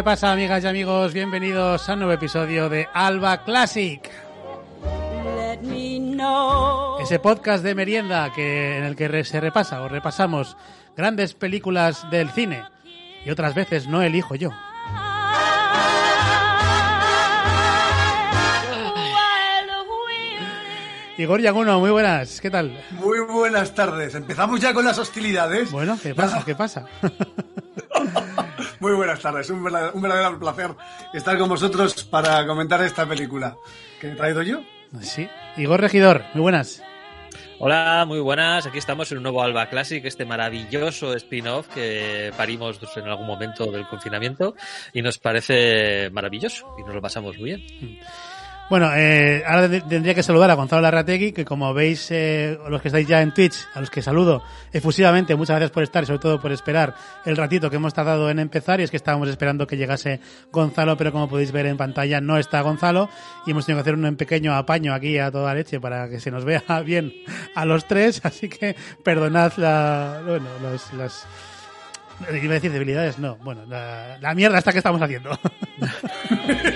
¿Qué pasa, amigas y amigos? Bienvenidos a un nuevo episodio de Alba Classic, Let me know. ese podcast de merienda que, en el que se repasa o repasamos grandes películas del cine y otras veces no elijo yo. Igor Yaguno, muy buenas, ¿qué tal? Muy buenas tardes. Empezamos ya con las hostilidades. Bueno, ¿qué pasa? ¿Qué pasa? Muy buenas tardes. Un verdadero, un verdadero placer estar con vosotros para comentar esta película que he traído yo. Sí. Igor Regidor, muy buenas. Hola, muy buenas. Aquí estamos en un nuevo Alba Classic, este maravilloso spin-off que parimos pues, en algún momento del confinamiento y nos parece maravilloso y nos lo pasamos muy bien. Bueno, eh, ahora tendría que saludar a Gonzalo Larrategui, que como veis, eh, los que estáis ya en Twitch, a los que saludo efusivamente, muchas gracias por estar y sobre todo por esperar el ratito que hemos tardado en empezar. Y es que estábamos esperando que llegase Gonzalo, pero como podéis ver en pantalla, no está Gonzalo. Y hemos tenido que hacer un pequeño apaño aquí a toda leche para que se nos vea bien a los tres. Así que perdonad la, bueno, los, las, iba a decir debilidades, no, bueno, la, la mierda esta que estamos haciendo.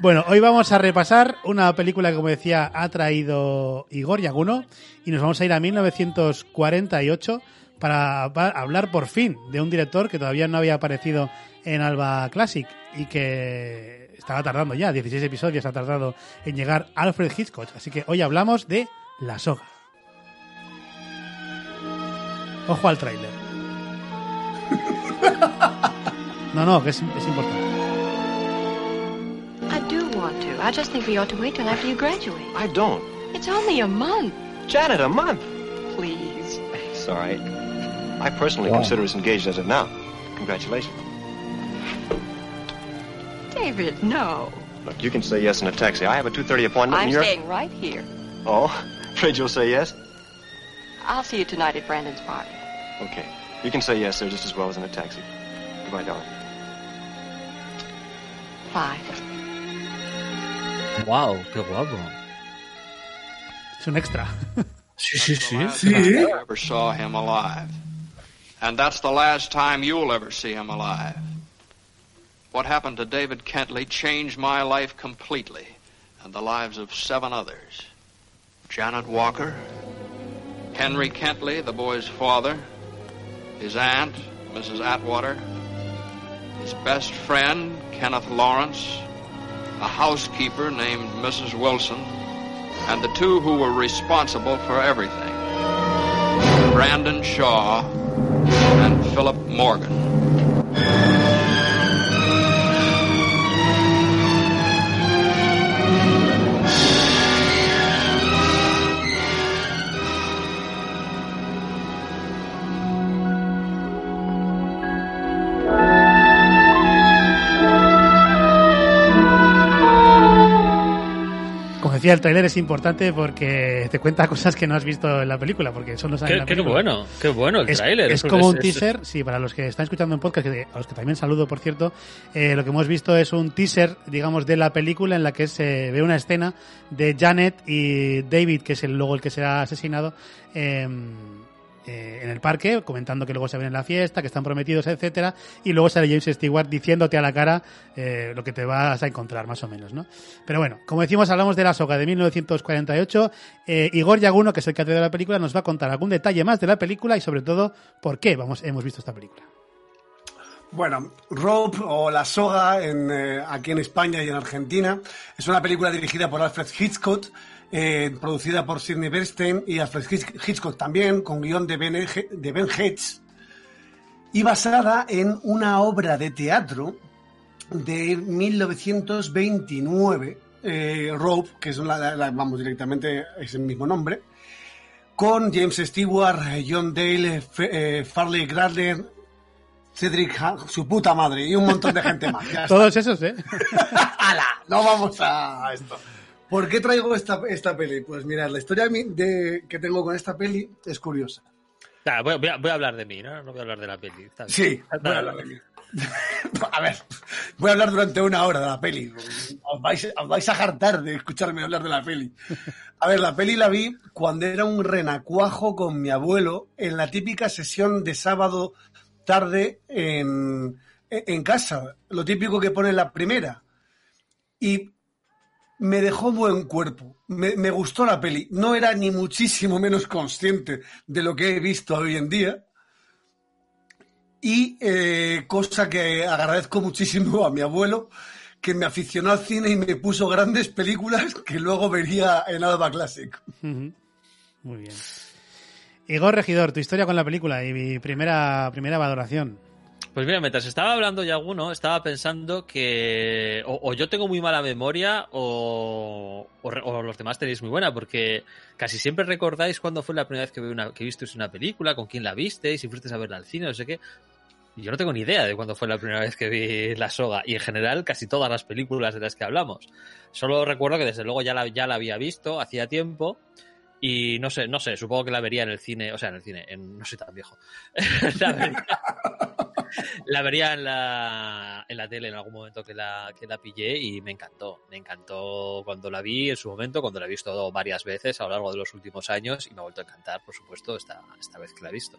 Bueno, hoy vamos a repasar una película que, como decía, ha traído Igor Yaguno y nos vamos a ir a 1948 para pa- hablar por fin de un director que todavía no había aparecido en Alba Classic y que estaba tardando ya, 16 episodios ha tardado en llegar Alfred Hitchcock. Así que hoy hablamos de La Soga. Ojo al tráiler. No, no, que es, es importante. I do want to. I just think we ought to wait till after you graduate. I don't. It's only a month. Janet, a month. Please. It's all right. I personally consider us engaged as of now. Congratulations. David, no. Look, you can say yes in a taxi. I have a 2.30 appointment I'm and you're... staying right here. Oh, afraid you'll say yes? I'll see you tonight at Brandon's party. Okay. You can say yes there just as well as in a taxi. Goodbye, darling. Five. ¡Wow! ¡Qué guapo! Es un extra. Sí, sí, sí. Sí. ever saw him alive. And that's the last time you'll ever see him alive. What happened to David Kentley changed my life completely and the lives of seven others. Janet Walker, Henry Kentley, the boy's father, his aunt, Mrs. Atwater, his best friend, Kenneth Lawrence, a housekeeper named Mrs. Wilson, and the two who were responsible for everything. Brandon Shaw and Philip Morgan. Decía el tráiler es importante porque te cuenta cosas que no has visto en la película, porque eso no sale en Qué, la qué película. bueno, qué bueno el Es, tráiler. es como un es- teaser, sí, para los que están escuchando en podcast, que- a los que también saludo, por cierto, eh, lo que hemos visto es un teaser, digamos, de la película en la que se ve una escena de Janet y David, que es el, luego el que será asesinado, eh, eh, en el parque, comentando que luego se ven en la fiesta, que están prometidos, etcétera, y luego sale James Stewart diciéndote a la cara eh, lo que te vas a encontrar, más o menos, ¿no? Pero bueno, como decimos, hablamos de la soga de 1948. Eh, Igor Yaguno, que es el que ha traído la película, nos va a contar algún detalle más de la película y sobre todo por qué vamos, hemos visto esta película. Bueno, Rope o La Soga en, aquí en España y en Argentina es una película dirigida por Alfred Hitchcock, eh, producida por Sidney Bernstein y Alfred Hitch- Hitchcock también, con guion de Ben, de ben Hedges, y basada en una obra de teatro de 1929, eh, Rope, que es la, vamos directamente, es el mismo nombre, con James Stewart, John Dale, eh, Farley Gradler, Cedric, Ha- su puta madre, y un montón de gente más. Todos esos, ¿eh? ¡Hala! No vamos a esto. ¿Por qué traigo esta, esta peli? Pues mirad, la historia de, que tengo con esta peli es curiosa. Voy, a, voy a hablar de mí, ¿no? No voy a hablar de la peli. Está bien. Sí, voy a hablar de mí. A ver, voy a hablar durante una hora de la peli. Os vais, os vais a hartar de escucharme hablar de la peli. A ver, la peli la vi cuando era un renacuajo con mi abuelo en la típica sesión de sábado tarde en, en casa. Lo típico que pone la primera. Y me dejó buen cuerpo. Me, me gustó la peli. No era ni muchísimo menos consciente de lo que he visto hoy en día. Y eh, cosa que agradezco muchísimo a mi abuelo, que me aficionó al cine y me puso grandes películas que luego vería en Alba Classic. Muy bien. Igor Regidor, tu historia con la película y mi primera, primera valoración. Pues mira, mientras estaba hablando ya alguno, estaba pensando que o, o yo tengo muy mala memoria o, o o los demás tenéis muy buena, porque casi siempre recordáis cuándo fue la primera vez que, una, que visteis una película, con quién la visteis, si fuisteis a verla al cine, no sé qué. Yo no tengo ni idea de cuándo fue la primera vez que vi La Soga, y en general casi todas las películas de las que hablamos. Solo recuerdo que desde luego ya la, ya la había visto hacía tiempo, y no sé, no sé, supongo que la vería en el cine, o sea, en el cine, en, no soy tan viejo. la vería, la vería en la, en la tele en algún momento que la, que la pillé y me encantó. Me encantó cuando la vi en su momento, cuando la he visto varias veces a lo largo de los últimos años y me ha vuelto a encantar, por supuesto, esta, esta vez que la he visto.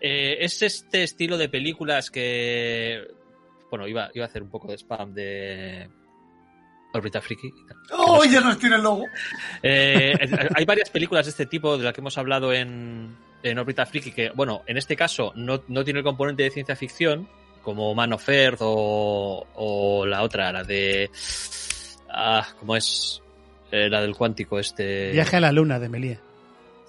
Eh, es este estilo de películas que. Bueno, iba, iba a hacer un poco de spam de. Orbita Friki. ¡Oh, ya nos tiene el logo! Eh, hay varias películas de este tipo de las que hemos hablado en, en Orbita Friki que, bueno, en este caso no, no tiene el componente de ciencia ficción, como Man of Earth o, o la otra, la de... Ah, ¿Cómo es? Eh, la del cuántico, este... Viaje a la luna de Melie.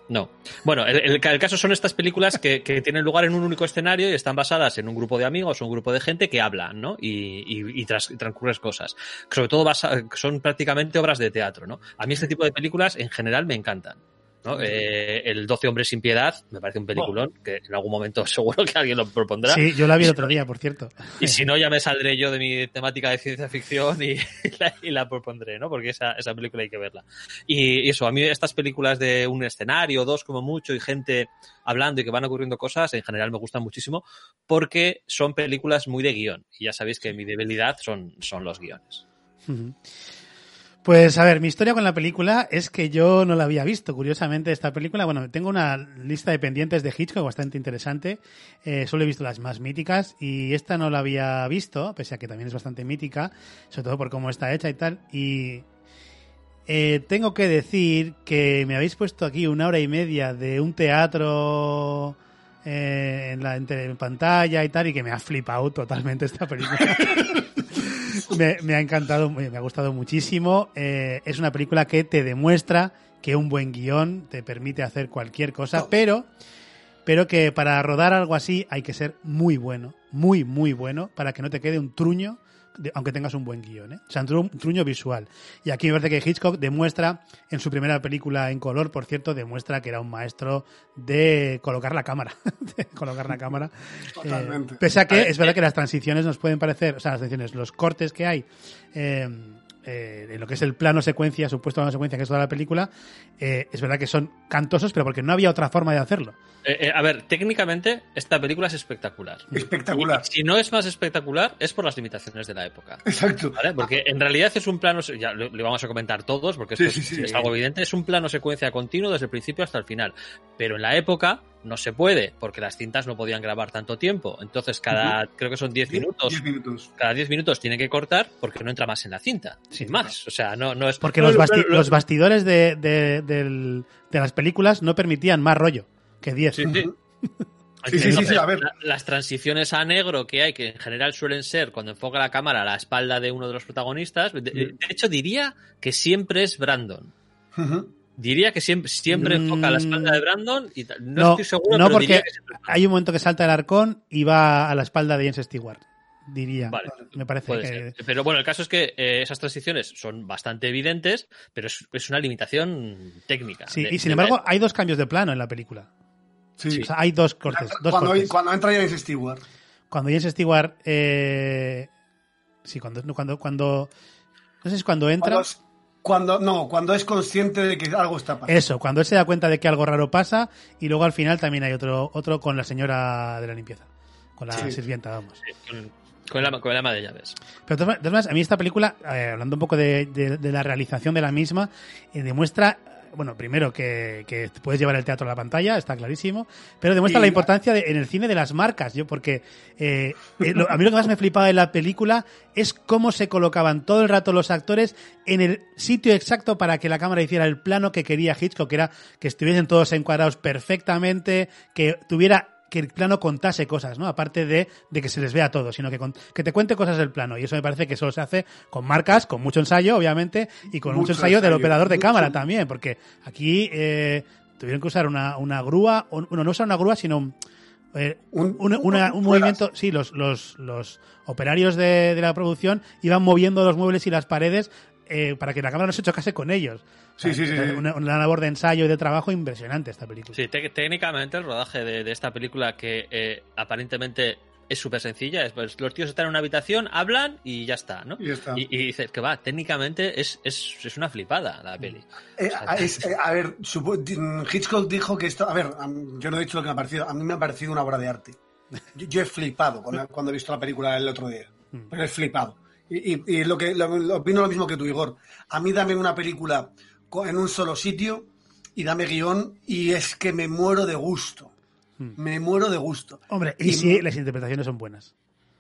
No. Bueno, el, el- el caso son estas películas que, que tienen lugar en un único escenario y están basadas en un grupo de amigos o un grupo de gente que hablan, ¿no? Y, y, y tras- transcurren cosas. Sobre todo basa- son prácticamente obras de teatro, ¿no? A mí este tipo de películas en general me encantan. ¿No? Eh, el 12 hombres sin piedad me parece un peliculón que en algún momento seguro que alguien lo propondrá. Sí, yo la vi el otro día, por cierto. Y si no, ya me saldré yo de mi temática de ciencia ficción y, la, y la propondré, ¿no? Porque esa, esa película hay que verla. Y, y eso, a mí estas películas de un escenario, dos como mucho, y gente hablando y que van ocurriendo cosas, en general me gustan muchísimo porque son películas muy de guion. Y ya sabéis que mi debilidad son, son los guiones. Ujú. Pues a ver, mi historia con la película es que yo no la había visto. Curiosamente, esta película, bueno, tengo una lista de pendientes de Hitchcock bastante interesante. Eh, solo he visto las más míticas y esta no la había visto, pese a que también es bastante mítica, sobre todo por cómo está hecha y tal. Y eh, tengo que decir que me habéis puesto aquí una hora y media de un teatro eh, en la en pantalla y tal, y que me ha flipado totalmente esta película. me, me ha encantado, me ha gustado muchísimo. Eh, es una película que te demuestra que un buen guion te permite hacer cualquier cosa, pero, pero que para rodar algo así hay que ser muy bueno, muy, muy bueno, para que no te quede un truño, de- aunque tengas un buen guion, ¿eh? O sea, un tru- un truño visual. Y aquí me parece que Hitchcock demuestra, en su primera película en color, por cierto, demuestra que era un maestro de colocar la cámara. de colocar la cámara. Totalmente. Eh, pese a que es verdad eh, que las transiciones nos pueden parecer, o sea, las transiciones, los cortes que hay, eh, eh, en lo que es el plano secuencia, supuesto plano secuencia que es toda la película, eh, es verdad que son cantosos, pero porque no había otra forma de hacerlo. Eh, eh, a ver, técnicamente esta película es espectacular. Espectacular. Y si no es más espectacular, es por las limitaciones de la época. Exacto. ¿Vale? Porque en realidad es un plano, ya lo, lo vamos a comentar todos, porque esto Sí, es, sí, sí. es algo evidente, es un plano secuencia continuo desde el principio hasta el final. Pero en la época no se puede, porque las cintas no podían grabar tanto tiempo. Entonces, cada, creo que son 10 minutos, 10 minutos. cada 10 minutos tienen que cortar porque no entra más en la cinta, sin más. O sea, no, no es Porque no, los, basti- los bastidores de, de- las películas no permitían más rollo que 10. Sí, sí. Sí, sí, sí, sí, a ver. La- las transiciones a negro que hay, que en general suelen ser cuando enfoca la cámara a la espalda de uno de los protagonistas, de, de hecho diría que siempre es Brandon. Diría que siempre, siempre Mm. enfoca la espalda de Brandon y no, No, estoy seguro, no pero porque diría que siempre hay un momento que salta el arcón y va a la espalda de James Stewart. Diría. Vale. Me parece que. ser. Pero bueno, el caso es que eh, esas transiciones son bastante evidentes, pero es, es una limitación técnica. Sí, De- y sin embargo, hay dos cambios de plano en la película. Sí. O sea, hay dos cortes. Dos Cuando, cortes. cuando entra James Stewart. Cuando James Stewart. Eh... Sí, cuando, no, cuando, cuando. No sé si es cuando entra. Cuando, es- cuando- no, cuando es consciente de que algo está pasando. Eso, cuando él se da cuenta de que algo raro pasa. Y luego al final también hay otro, otro con la señora de la limpieza. Con la Sí. sirvienta, vamos. con, con el ama, con el ama de llaves. Pero maneras, a mí esta película, eh, hablando un poco de, de- de la realización de la misma, eh, demuestra, bueno, primero que, que puedes llevar el teatro a la pantalla, está clarísimo, pero demuestra Y- la importancia de- en el cine de las marcas, yo porque eh, eh, lo- a mí lo que más me flipaba de la película es cómo se colocaban todo el rato los actores en el sitio exacto para que la cámara hiciera el plano que quería Hitchcock, que era que estuviesen todos encuadrados perfectamente, que tuviera que el plano contase cosas, ¿no? Aparte de, de que se les vea todo, sino que, con- que te cuente cosas del plano. Y eso me parece que solo se hace con marcas, con mucho ensayo, obviamente, y con mucho, Mucho ensayo, del operador de mucho. cámara también, porque aquí eh, tuvieron que usar una, una grúa, o- bueno, no usar una grúa, sino un, eh, Un- un, una- un movimiento, sí, los, los, los operarios de, de la producción iban moviendo los muebles y las paredes eh, para que la cámara no se chocase con ellos. Sí, sí, sí, sí. Una, una labor de ensayo y de trabajo impresionante esta película. Sí, te- técnicamente el rodaje de, de esta película que eh, aparentemente es súper sencilla, es, pues, los tíos están en una habitación, hablan y ya está, ¿no? Y ya está. Y, y dices que va, técnicamente es, es, es una flipada la peli. Eh, es- eh, a ver, supo- di- Hitchcock dijo que esto. A ver, yo no he dicho lo que me ha parecido. A mí me ha parecido una obra de arte. Yo, yo he flipado cuando, cuando he visto la película el otro día. Pero he flipado. Y, y- y lo que lo, lo- opino lo mismo que tú, Igor. A mí dame una película en un solo sitio y dame guion y es que me muero de gusto. Me muero de gusto. Hombre, y, Y- si las interpretaciones son buenas.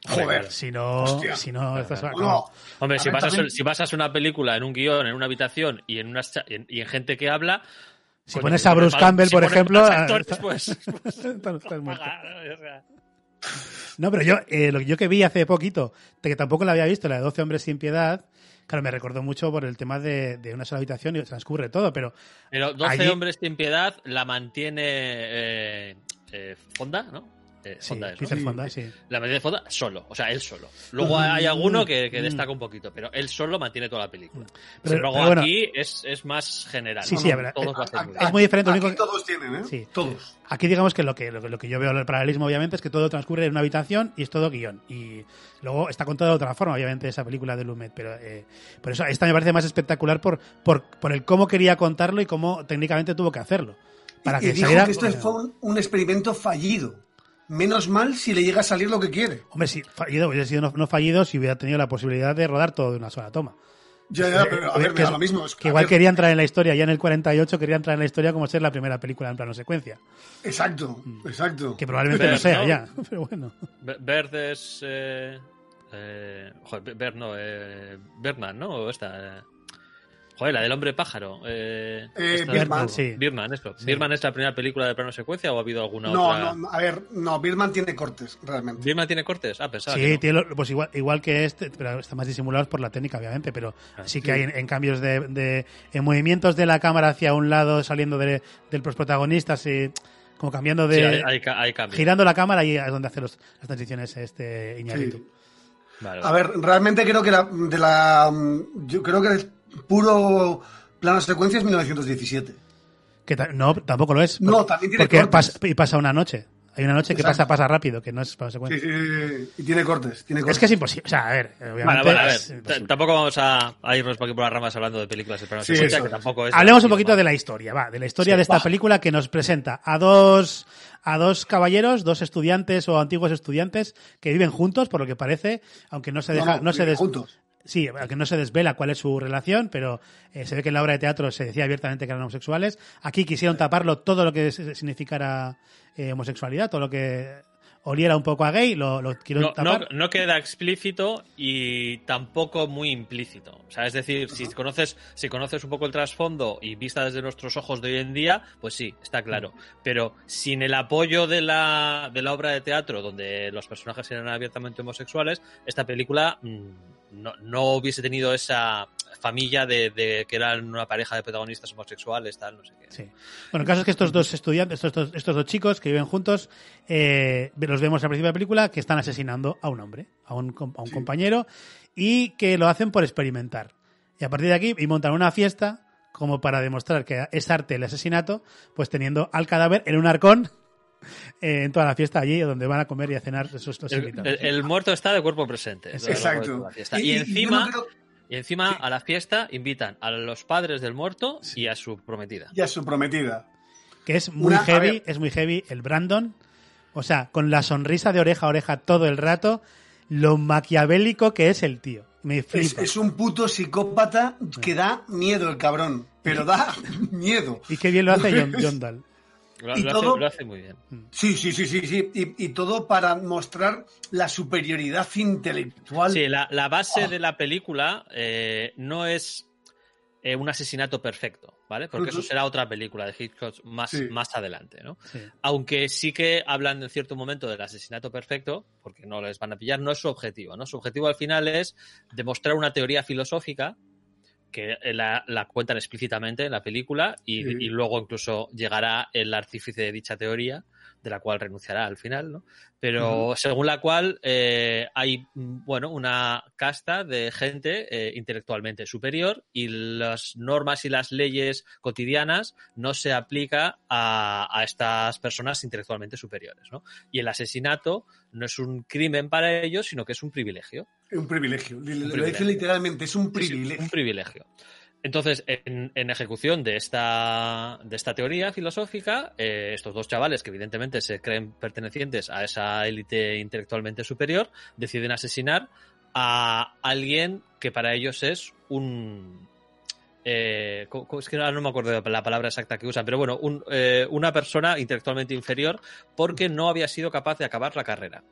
Joder. Si no, Hostia. si no, estás No, Hombre, A si basas, también- si basas una película en un guion, en una habitación y en, cha- y en, y en gente que habla... Si coño, pones a Bruce Campbell, si por ejemplo, ah, actores, pues, estás- estás muerto. o sea, No, pero yo, eh, lo que yo que vi hace poquito, que tampoco la había visto, la de 12 hombres sin piedad, claro, me recordó mucho por el tema de, de una sola habitación y transcurre todo, pero Pero 12 Allí- hombres sin piedad la mantiene eh, eh, Fonda, ¿no? Eh, sí, Fonda es, ¿no? Peter Fonda, sí. La mantiene Fonda solo, o sea, él solo. Luego hay alguno que, que destaca un poquito, pero él solo mantiene toda la película. Pero- embargo, pero bueno. aquí es, es más general. Sí, ¿no? sí, a ver, Todos eh, a-. Es muy diferente, lo Aquí único que- todos tienen, ¿eh? Sí. Todos. Aquí digamos que lo que, lo que lo que yo veo el paralelismo, obviamente, es que todo transcurre en una habitación y es todo guion. Y luego está contado de otra forma, obviamente, esa película de Lumet. Pero eh, por eso esta me parece más espectacular por, por, por el cómo quería contarlo y cómo técnicamente tuvo que hacerlo. Para y que dijo saliera. que esto fue un experimento fallido. Menos mal si le llega a salir lo que quiere. Hombre, si fallido hubiera sido no, no fallido si hubiera tenido la posibilidad de rodar todo de una sola toma. Ya, ya, pero a Eh, ver, me que da lo mismo. es- Que igual ver, quería entrar en la historia, ya en el 48 quería entrar en la historia como ser la primera película en plano secuencia. Exacto, exacto. Que probablemente no sea ¿no? ya, pero bueno. Bert es. Eh, eh, joder, Bert no, eh, Bergman, ¿no? O esta. Joder, la del hombre pájaro. Eh, Eh, Birdman. Sí. Birdman, eso. Sí. ¿Birdman es la primera película de plano secuencia o ha habido alguna No, otra? no, a ver, no, Birdman tiene cortes, realmente. ¿Birdman tiene cortes? Ah, pensaba que Sí, no. tiene pues igual, igual que este, pero está más disimulado por la técnica, obviamente, pero Ah, sí que hay en, en cambios de, de- en movimientos de la cámara hacia un lado, saliendo de, de los protagonistas, y como cambiando de, Sí, hay, hay, ca- hay cambios. girando la cámara y es donde hace los- las transiciones este Iñárritu. Sí. Vale, A ver, realmente creo que la, de la. Yo creo que puro plano secuencia es 1917. Que no, tampoco lo es. No, también tiene porque cortes. pas- y pasa una noche Hay una noche que Exacto. pasa, pasa rápido, que no es Sí, secuencia. sí, sí, sí. Y tiene cortes, tiene cortes. Es que es imposible. O sea, a ver, obviamente. Vale, a ver, tampoco vamos a, a irnos por aquí por las ramas hablando de películas de plano Sí, secuencia, eso que tampoco es... Hablemos un poquito de la historia, va, de la historia Sí. de esta Va. película que nos presenta a dos a dos caballeros, dos estudiantes o antiguos estudiantes que viven juntos, por lo que parece, aunque no se deja, no, no, se des- juntos. Sí, aunque no se desvela cuál es su relación, pero eh, se ve que en la obra de teatro se decía abiertamente que eran homosexuales. Aquí quisieron taparlo todo lo que significara eh, homosexualidad, todo lo que oliera un poco a gay, lo, lo quiero No, no, tapar. no queda explícito y tampoco muy implícito. O sea, es decir, si conoces, si conoces un poco el trasfondo y vista desde nuestros ojos de hoy en día, pues sí, está claro. Pero sin el apoyo de la, de la obra de teatro, donde los personajes eran abiertamente homosexuales, esta película mm, no, no hubiese tenido esa familia de, de que eran una pareja de protagonistas homosexuales, tal, no sé qué. Sí. Bueno, el caso es que estos dos estudiantes, estos dos, estos dos chicos que viven juntos, eh, los vemos al principio de la película que están asesinando a un hombre, a un, a un compañero, y que lo hacen por experimentar. Y a partir de aquí, y montan una fiesta como para demostrar que es arte el asesinato, pues teniendo al cadáver en un arcón eh, en toda la fiesta allí donde van a comer y a cenar esos los El, invitados. el- el muerto está de cuerpo presente. Exacto. Y, yo encima, no creo- y encima a la fiesta invitan a los padres del muerto y a su prometida. Ya su prometida. que es muy Una- a heavy, es muy heavy el Brandon. O sea, con la sonrisa de oreja a oreja todo el rato, lo maquiavélico que es el tío. Me es un puto psicópata que da miedo el cabrón. Pero da miedo. Y qué bien lo hace John, John Dahl. Lo, Y lo todo- hace, lo hace muy bien. Sí, sí, sí, sí, sí. Y, y todo para mostrar la superioridad intelectual. Sí, la, la base Oh. de la película eh, no es eh, un asesinato perfecto, ¿vale? Porque eso será otra película de Hitchcock más, Sí. más adelante, ¿no? Sí. Aunque sí que hablan en cierto momento del asesinato perfecto, porque no les van a pillar, no es su objetivo, ¿no? Su objetivo al final es demostrar una teoría filosófica que la, la cuentan explícitamente en la película y, Sí. y luego incluso llegará el artífice de dicha teoría, de la cual renunciará al final, ¿no? Pero según la cual eh, hay, mm, bueno, una casta de gente eh, intelectualmente superior y las normas y las leyes cotidianas no se aplica a, a estas personas intelectualmente superiores, ¿no? Y el asesinato no es un crimen para ellos, sino que es un privilegio. Un privilegio. Lo privilegio. dice literalmente, es un Es privilegio. un privilegio. Entonces, en, ejecución de esta, de esta teoría filosófica, eh, estos dos chavales, que evidentemente se creen pertenecientes a esa élite intelectualmente superior, deciden asesinar a alguien que para ellos es un... eh, es que ahora no me acuerdo de la palabra exacta que usan, pero bueno, un, eh, una persona intelectualmente inferior porque no había sido capaz de acabar la carrera.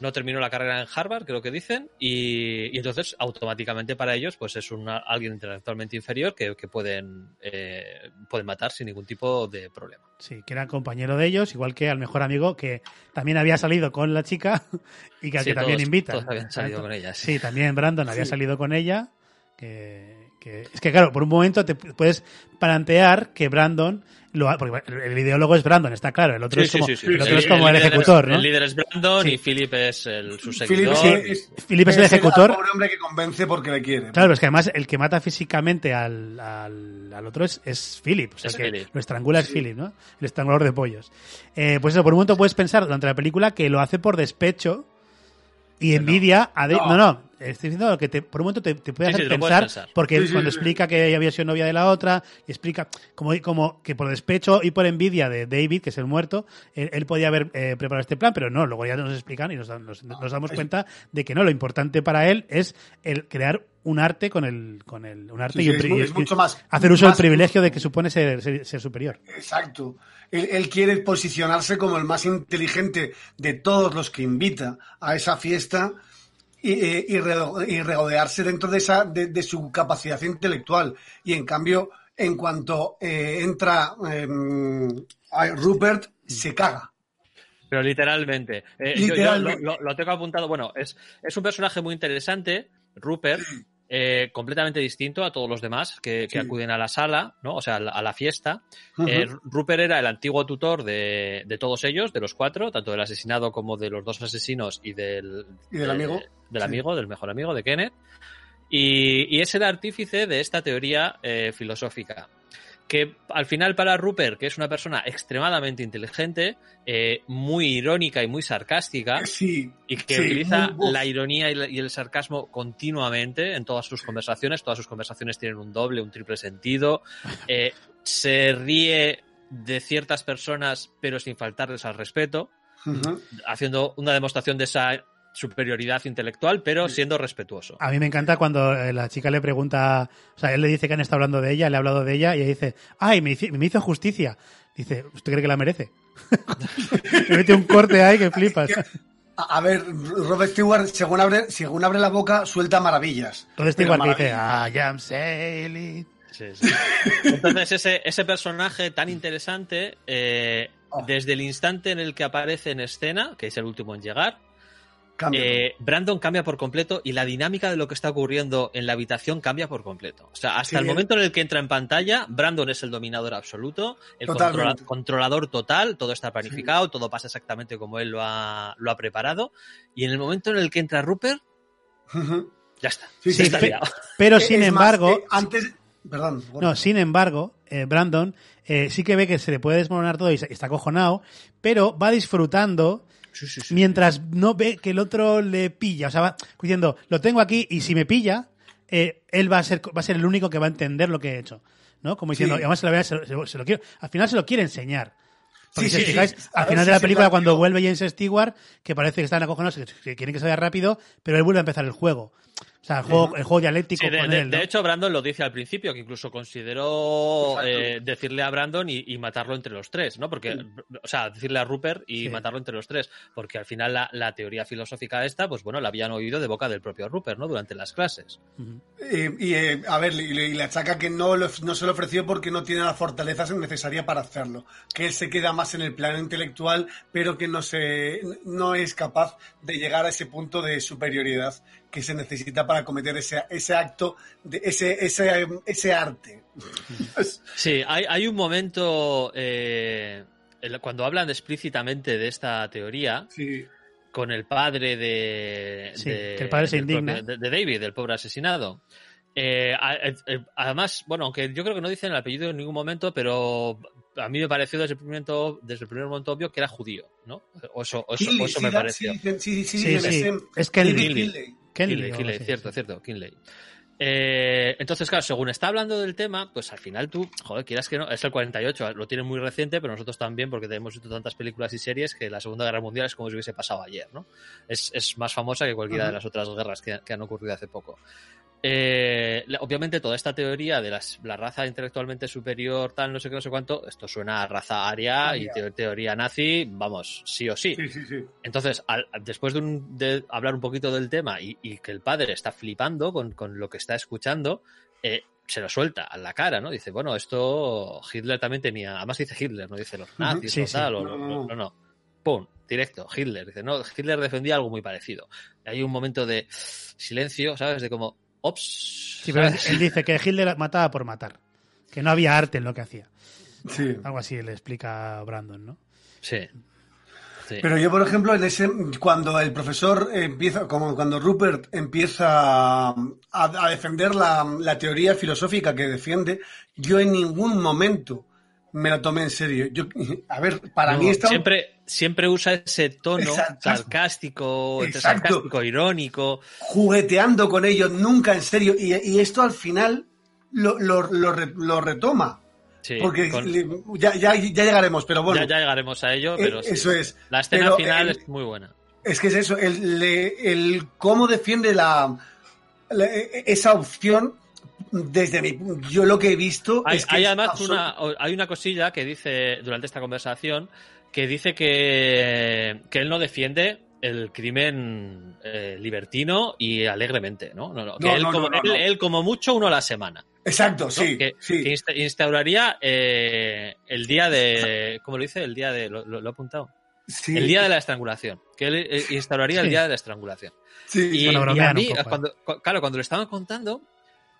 No terminó la carrera en Harvard, creo que dicen, y, y entonces automáticamente para ellos pues es una, alguien intelectualmente inferior que, que pueden, eh, pueden matar sin ningún tipo de problema. Sí, que era compañero de ellos, igual que al mejor amigo que también había salido con la chica y que al Sí, que también invita. todos habían salido con ella, sí. Sí, también Brandon había Sí. salido con ella. Que, que- es que claro, por un momento te puedes plantear que Brandon lo ha- porque el, el ideólogo es Brandon, está claro. El otro es como, el otro es como el, ejecutor, ¿no? El líder es Brandon Sí. y Philip es el, su Philip seguidor. es, Philip es el ejecutor. pobre hombre que convence porque le quiere. Claro, es que además el que mata físicamente al, al, al otro es, es Philip. O sea, Es el que Philip. lo estrangula es Philip, ¿no? El estrangulador de pollos. Eh, pues eso, por un momento puedes pensar durante la película que lo hace por despecho y envidia a... No, no, estoy diciendo lo que te, por un momento te, te puede Sí, hacer sí, pensar, pensar. porque Sí, sí, cuando sí. explica que ella había sido novia de la otra, y explica como, como que por despecho y por envidia de David, que es el muerto, él, él podía haber eh, preparado este plan, pero no, luego ya nos explican y nos, dan- nos- nos damos cuenta de que no, lo importante para él es el crear un arte con el, con el, un arte Sí, y, sí, un es y- mucho más- hacer uso del privilegio de que supone ser, ser, ser superior. Exacto. Él, él quiere posicionarse como el más inteligente de todos los que invita a esa fiesta y, y re- y regodearse dentro de, esa, de, de su capacidad intelectual. Y en cambio, en cuanto eh, entra eh, a Rupert, se caga. Pero literalmente. Eh, yo- yo Literalmente. lo, lo- lo tengo apuntado. Bueno, es, es un personaje muy interesante, Rupert, eh, completamente distinto a todos los demás que, acuden a la sala, ¿no? O sea, a la, a la fiesta. Eh, Rupert era el antiguo tutor de, de todos ellos, de los cuatro, tanto del asesinado como de los dos asesinos y del, Y del amigo. del Sí. amigo, del mejor amigo de Kenneth. Y, y es el artífice de esta teoría eh, filosófica que al final para Rupert, que es una persona extremadamente inteligente, eh, muy irónica y muy sarcástica, Sí, y que sí, utiliza la ironía y, la- y el sarcasmo continuamente en todas sus conversaciones. Todas sus conversaciones tienen un doble, un triple sentido. Eh, se ríe de ciertas personas, pero sin faltarles al respeto, haciendo una demostración de esa superioridad intelectual, pero siendo respetuoso. A mí me encanta cuando eh, la chica le pregunta, o sea, él le dice que han estado hablando de ella, le ha hablado de ella y ella dice, ay, me, me hizo justicia. Dice, ¿usted cree que la merece? le mete un corte ahí que flipas. A, ver, Robert Stewart, según abre, según abre la boca, suelta maravillas. Igual que dice. I am sailing. Sí, sí. Entonces, ese, ese personaje tan interesante, eh, Oh. desde el instante en el que aparece en escena, que es el último en llegar. Eh, Brandon cambia por completo y la dinámica de lo que está ocurriendo en la habitación cambia por completo. O sea, hasta Sí, el él- momento en el que entra en pantalla, Brandon es el dominador absoluto, el controla- controlador total, todo está planificado, todo pasa exactamente como él lo ha, lo ha preparado. Y en el momento en el que entra Rupert, ya está. Sí, está. Pero Eh, sin es más, embargo, eh, antes. Perdón. No, sin embargo, eh, Brandon eh, sí que ve que se le puede desmoronar todo y está acojonado, pero va disfrutando Sí, sí, sí. mientras no ve que el otro le pilla. O sea, va diciendo, lo tengo aquí y si me pilla, eh, él va a, ser, va a ser el único que va a entender lo que he hecho. ¿no? Como diciendo, además se lo, se lo- se lo quiero, al final se lo quiere enseñar. Porque Sí, si sí, fijáis, sí. Al final de la película, cuando vuelve James Stewart, que parece que están acojonados, que quieren que se vaya rápido, pero él vuelve a empezar el juego. O sea, el juego, el juego dialéctico Sí, de, con de- él. ¿no? de hecho, Brandon lo dice al principio, que incluso consideró eh, decirle a Brandon y, y matarlo entre los tres, ¿no? Porque, o sea, decirle a Rupert y Sí. matarlo entre los tres, porque al final la, la teoría filosófica esta, pues bueno, la habían oído de boca del propio Rupert, ¿no? Durante las clases. Ujú. Eh, y eh, a ver, y, le- y le achaca que no, lo- no se lo ofreció porque no tiene las fortalezas necesarias para hacerlo. Que él se queda más en el plano intelectual, pero que no, se, no es capaz de llegar a ese punto de superioridad que se necesita para cometer ese, ese acto, de ese, ese, ese arte. Sí, hay, hay un momento eh, el- cuando hablan explícitamente de esta teoría Sí. con el padre de, Sí, de- que el padre se del indigna. propio- de, de David, el pobre asesinado. Eh, a- eh, eh, además, bueno, aunque yo creo que no dicen el apellido en ningún momento, pero a mí me pareció desde el primer momento, desde el primer momento obvio que era judío, ¿no? O eso, o eso, o Kinley, eso sí, me pareció. sí, sí, Es Kenley. David Kinley. Kinley. Cierto, cierto, Kinley. Eh, entonces, claro, según está hablando del tema, pues al final tú, joder, quieras que no, es el 48, lo tiene muy reciente, pero nosotros también, porque hemos visto tantas películas y series que la Segunda Guerra Mundial es como si hubiese pasado ayer, ¿no? Es, es más famosa que cualquiera de las otras guerras que, que han ocurrido hace poco. Eh, obviamente toda esta teoría de las- la raza intelectualmente superior, tal, no sé qué, no sé cuánto, esto suena a raza aria y teoría nazi, vamos, sí o sí. Sí, sí, sí. Entonces, al- después de, un- de hablar un poquito del tema y, y que el padre está flipando con, con lo que está escuchando, eh, se lo suelta a la cara, ¿no? Dice, bueno, esto Hitler también tenía, además dice Hitler, no dice los nazis o tal, o No, no. no, no. Pum, directo, Hitler. Dice, no, Hitler defendía algo muy parecido. Hay un momento de silencio, ¿sabes? De como, ops. Sí, pero él, dice que Hitler mataba por matar. Que no había arte en lo que hacía. Sí. Algo así le explica Brandon, ¿no? Sí. Sí. Pero yo, por ejemplo, en ese, cuando el profesor empieza, como cuando Rupert empieza a, a defender la, la teoría filosófica que defiende, yo en ningún momento me la tomé en serio. Yo, a ver, para No, mí está siempre, siempre usa ese tono Exacto. sarcástico, entre Exacto. sarcástico, irónico. jugueteando con ellos, nunca en serio. Y, y esto al final lo, lo, lo re- lo retoma. Sí, porque con- ya, ya, ya llegaremos, pero bueno. ya, ya llegaremos a ello, eh, pero sí. eso es. La escena Pero, final es muy buena. Es que es eso, el, el cómo defiende la, la- esa opción desde mi yo lo que he visto Hay, es que hay es además una, hay una cosilla que dice durante esta conversación que dice que, que él no defiende el crimen eh, libertino y alegremente, ¿no? No, no, que No, él, como, él, él mucho uno a la semana. exacto sí que, sí que insta- instauraría eh, el día de. ¿Cómo lo dice? El día de. Lo, lo- he apuntado. sí, El día de la estrangulación. Que él eh, instauraría el día de la estrangulación. sí, Y, a mí, cuando, cu- claro, cuando lo estaban contando,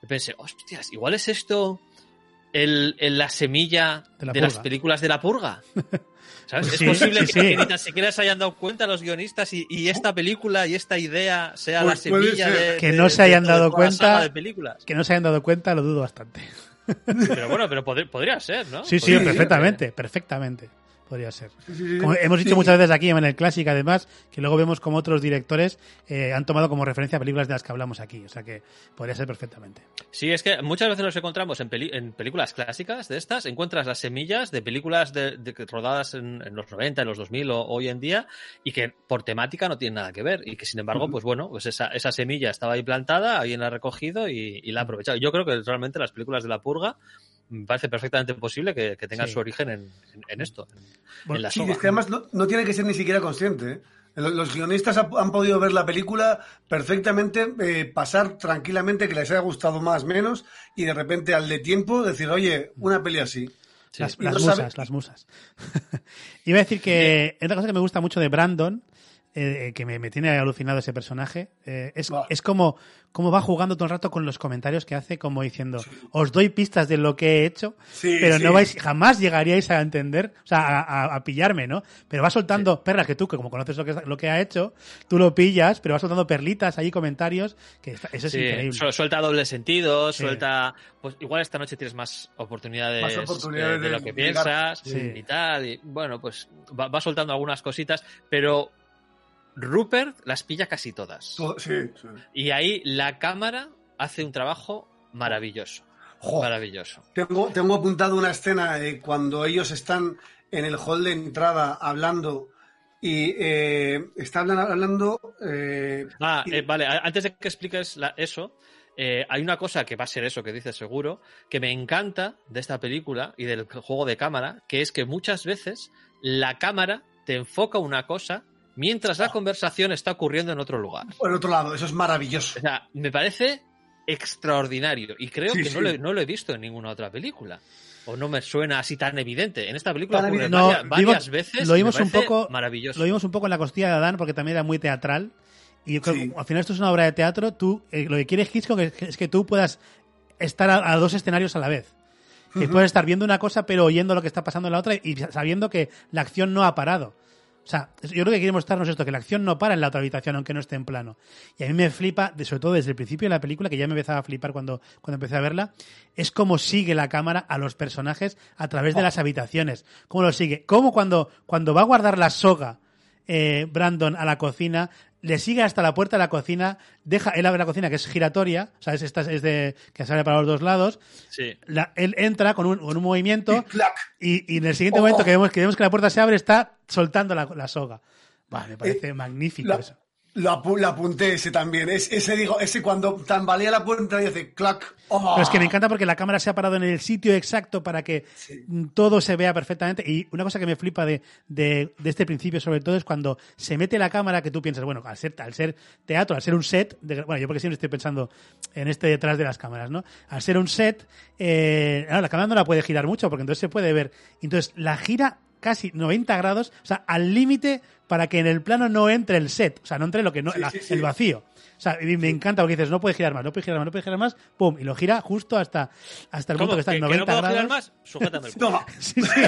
yo pensé, hostias, igual es esto el, el- la semilla De de, la las películas de la purga. ¿Sabes? Pues es sí, posible sí, que, sí. que ni tan siquiera se hayan dado cuenta los guionistas y, y esta película y esta idea sea Pues la puede semilla de. Que de- no se hayan dado la cuenta. saga de películas. Que no se hayan dado cuenta, lo dudo bastante. Pero bueno, pero pod- podría ser, ¿no? Sí, sí, perfectamente, perfectamente. Podría ser. Como hemos dicho Sí. muchas veces aquí en el Clásico, además, que luego vemos como otros directores eh, han tomado como referencia películas de las que hablamos aquí. O sea que podría ser perfectamente. Sí, es que muchas veces nos encontramos en, peli- en películas clásicas de estas, encuentras las semillas de películas de, de- rodadas en, en los 90, en los 2000 o hoy en día, y que por temática no tienen nada que ver. Y que sin embargo, pues bueno, pues esa, esa semilla estaba ahí plantada, alguien la ha recogido y, y la ha aprovechado. Yo creo que realmente las películas de la purga me parece perfectamente posible que, Sí. su origen en, en- en esto, en, Bueno, en la Sí, soga. es que además no, no tiene que ser ni siquiera consciente. ¿eh? Los, guionistas ha- han podido ver la película perfectamente, eh, pasar tranquilamente, que les haya gustado más, menos, y de repente al de tiempo decir, oye, una peli así. Sí. Las, Y las no musas, sabe- las musas. Iba a decir que otra cosa que me gusta mucho de Brandon, eh, que me, me tiene alucinado ese personaje, eh, es, es como, como va jugando todo el rato con los comentarios que hace, como diciendo, os doy pistas de lo que he hecho, Sí, pero sí. no vais, jamás llegaríais a entender, o sea, a, a- a pillarme, ¿no? Pero va soltando perlas que tú, que como conoces lo que, lo que ha hecho, tú lo pillas, pero va soltando perlitas ahí, comentarios, que está- eso es Sí, increíble. su- suelta doble sentido, Sí. suelta. Pues igual esta noche tienes más oportunidades, Más oportunidades eh, de, de lo que llegar. piensas Sí. y tal. Y bueno, pues va, va soltando algunas cositas, pero Rupert las pilla casi todas. Sí, sí. Y ahí la cámara hace un trabajo maravilloso. Jo, Maravilloso. tengo, tengo apuntado una escena eh, cuando ellos están en el hall de entrada hablando y eh, están hablan- hablando... eh, Ah, y- eh, vale, antes de que expliques la- eso, eh, hay una cosa que va a ser eso que dices seguro, que me encanta de esta película y del juego de cámara, que es que muchas veces la cámara te enfoca una cosa mientras la conversación está ocurriendo en otro lugar. por otro lado, eso es maravilloso. O sea, me parece extraordinario y creo Sí, que sí. No, lo, he- no lo he visto en ninguna otra película. O no me suena así tan evidente. En esta película Tan ocurre. No, varias, varias vimos- veces. lo vimos un poco- maravilloso. Lo vimos un poco en la costilla de Adán porque también era muy teatral. Y yo creo Sí. que al final esto es una obra de teatro. Tú, eh, lo que quiere Hitchcock es que, es que tú puedas estar a, a dos escenarios a la vez. Que puedes estar viendo una cosa pero oyendo lo que está pasando en la otra y sabiendo que la acción no ha parado. O sea, yo creo que quiere mostrarnos esto, que la acción no para en la otra habitación aunque no esté en plano. Y a mí me flipa, sobre todo desde el principio de la película, que ya me empezaba a flipar cuando, cuando empecé a verla, es cómo sigue la cámara a los personajes a través de las habitaciones. Cómo lo sigue. Cómo cuando, cuando va a guardar la soga eh, Brandon a la cocina, le sigue hasta la puerta de la cocina, deja, él abre la cocina que es giratoria, o sea, es, esta es de, que sale para los dos lados, Sí. la- él entra con un, con un movimiento Y y, y en el siguiente Oh. momento que vemos, que vemos que la puerta se abre, está soltando la, la soga. Buah, me parece magnífico La- eso. Lo, apu- lo apunté ese también. Es, ese digo, ese cuando tambalea la puerta y hace clac. ¡oh! Pero es que me encanta porque la cámara se ha parado en el sitio exacto para que mm, todo se vea perfectamente. Y una cosa que me flipa de, de, de este principio, sobre todo, es cuando se mete la cámara que tú piensas, bueno, al ser, al ser teatro, al ser un set, de- bueno, yo porque siempre estoy pensando en este detrás de las cámaras, ¿no? Al ser un set, eh, claro, la cámara no la puede girar mucho porque entonces se puede ver. Entonces la gira casi 90 grados, o sea, al límite para que en el plano no entre el set, o sea, no entre lo que no, Sí, la- sí, sí. el vacío. O sea, y me encanta porque dices, no puede girar más, no puede girar más, no puede girar más, pum, y lo gira justo hasta, hasta el punto que está en ¿Que- que 90 no puedo grados. girar más? Sujétame el culo. Toma. Sí, sí.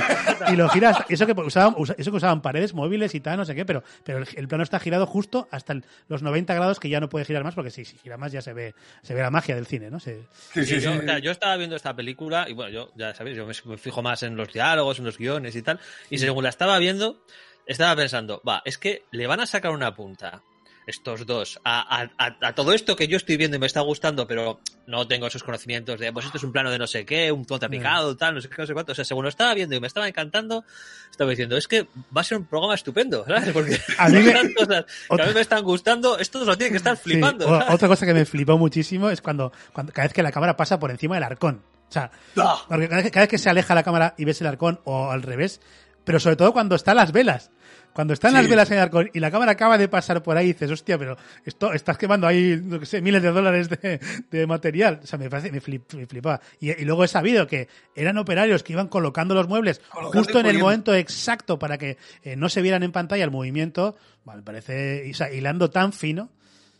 Y lo gira hasta- eso que usaban, usa- eso que usaban paredes móviles y tal, no sé qué, pero, pero el, el plano está girado justo hasta el- los 90 grados que ya no puede girar más, porque sí, si gira más ya se ve, se ve la magia del cine, ¿no? Se- Sí, Sí, sí, yo, sí. o sea, yo estaba viendo esta película y bueno, yo ya sabéis, yo me, me fijo más en los diálogos, en los guiones y tal. Y según la estaba viendo, estaba pensando, va, es que le van a sacar una punta estos dos a, a- a- a todo esto que yo estoy viendo y me está gustando, pero no tengo esos conocimientos de, pues esto es un plano de no sé qué, un contrapicado, tal, no sé qué, no sé cuánto. O sea, según lo estaba viendo y me estaba encantando, estaba diciendo, es que va a ser un programa estupendo, ¿sabes? Porque A mí me- cosas que a mí me están gustando, estos lo tienen que estar flipando. otra cosa que me flipó muchísimo es cuando, cuando cada vez que la cámara pasa por encima del arcón. O sea, Ah. porque cada vez que se aleja la cámara y ves el arcón o al revés, pero sobre todo cuando están las velas. Cuando están las velas en el arcón y la cámara acaba de pasar por ahí y dices, hostia, pero esto estás quemando ahí, no sé, miles de dólares de, de material. O sea, me parece, me, flip- me flipaba. Y, y luego he sabido que eran operarios que iban colocando los muebles Colocando justo en el momento exacto para que eh, no se vieran en pantalla el movimiento. Bueno, me parece, o sea, hilando tan fino.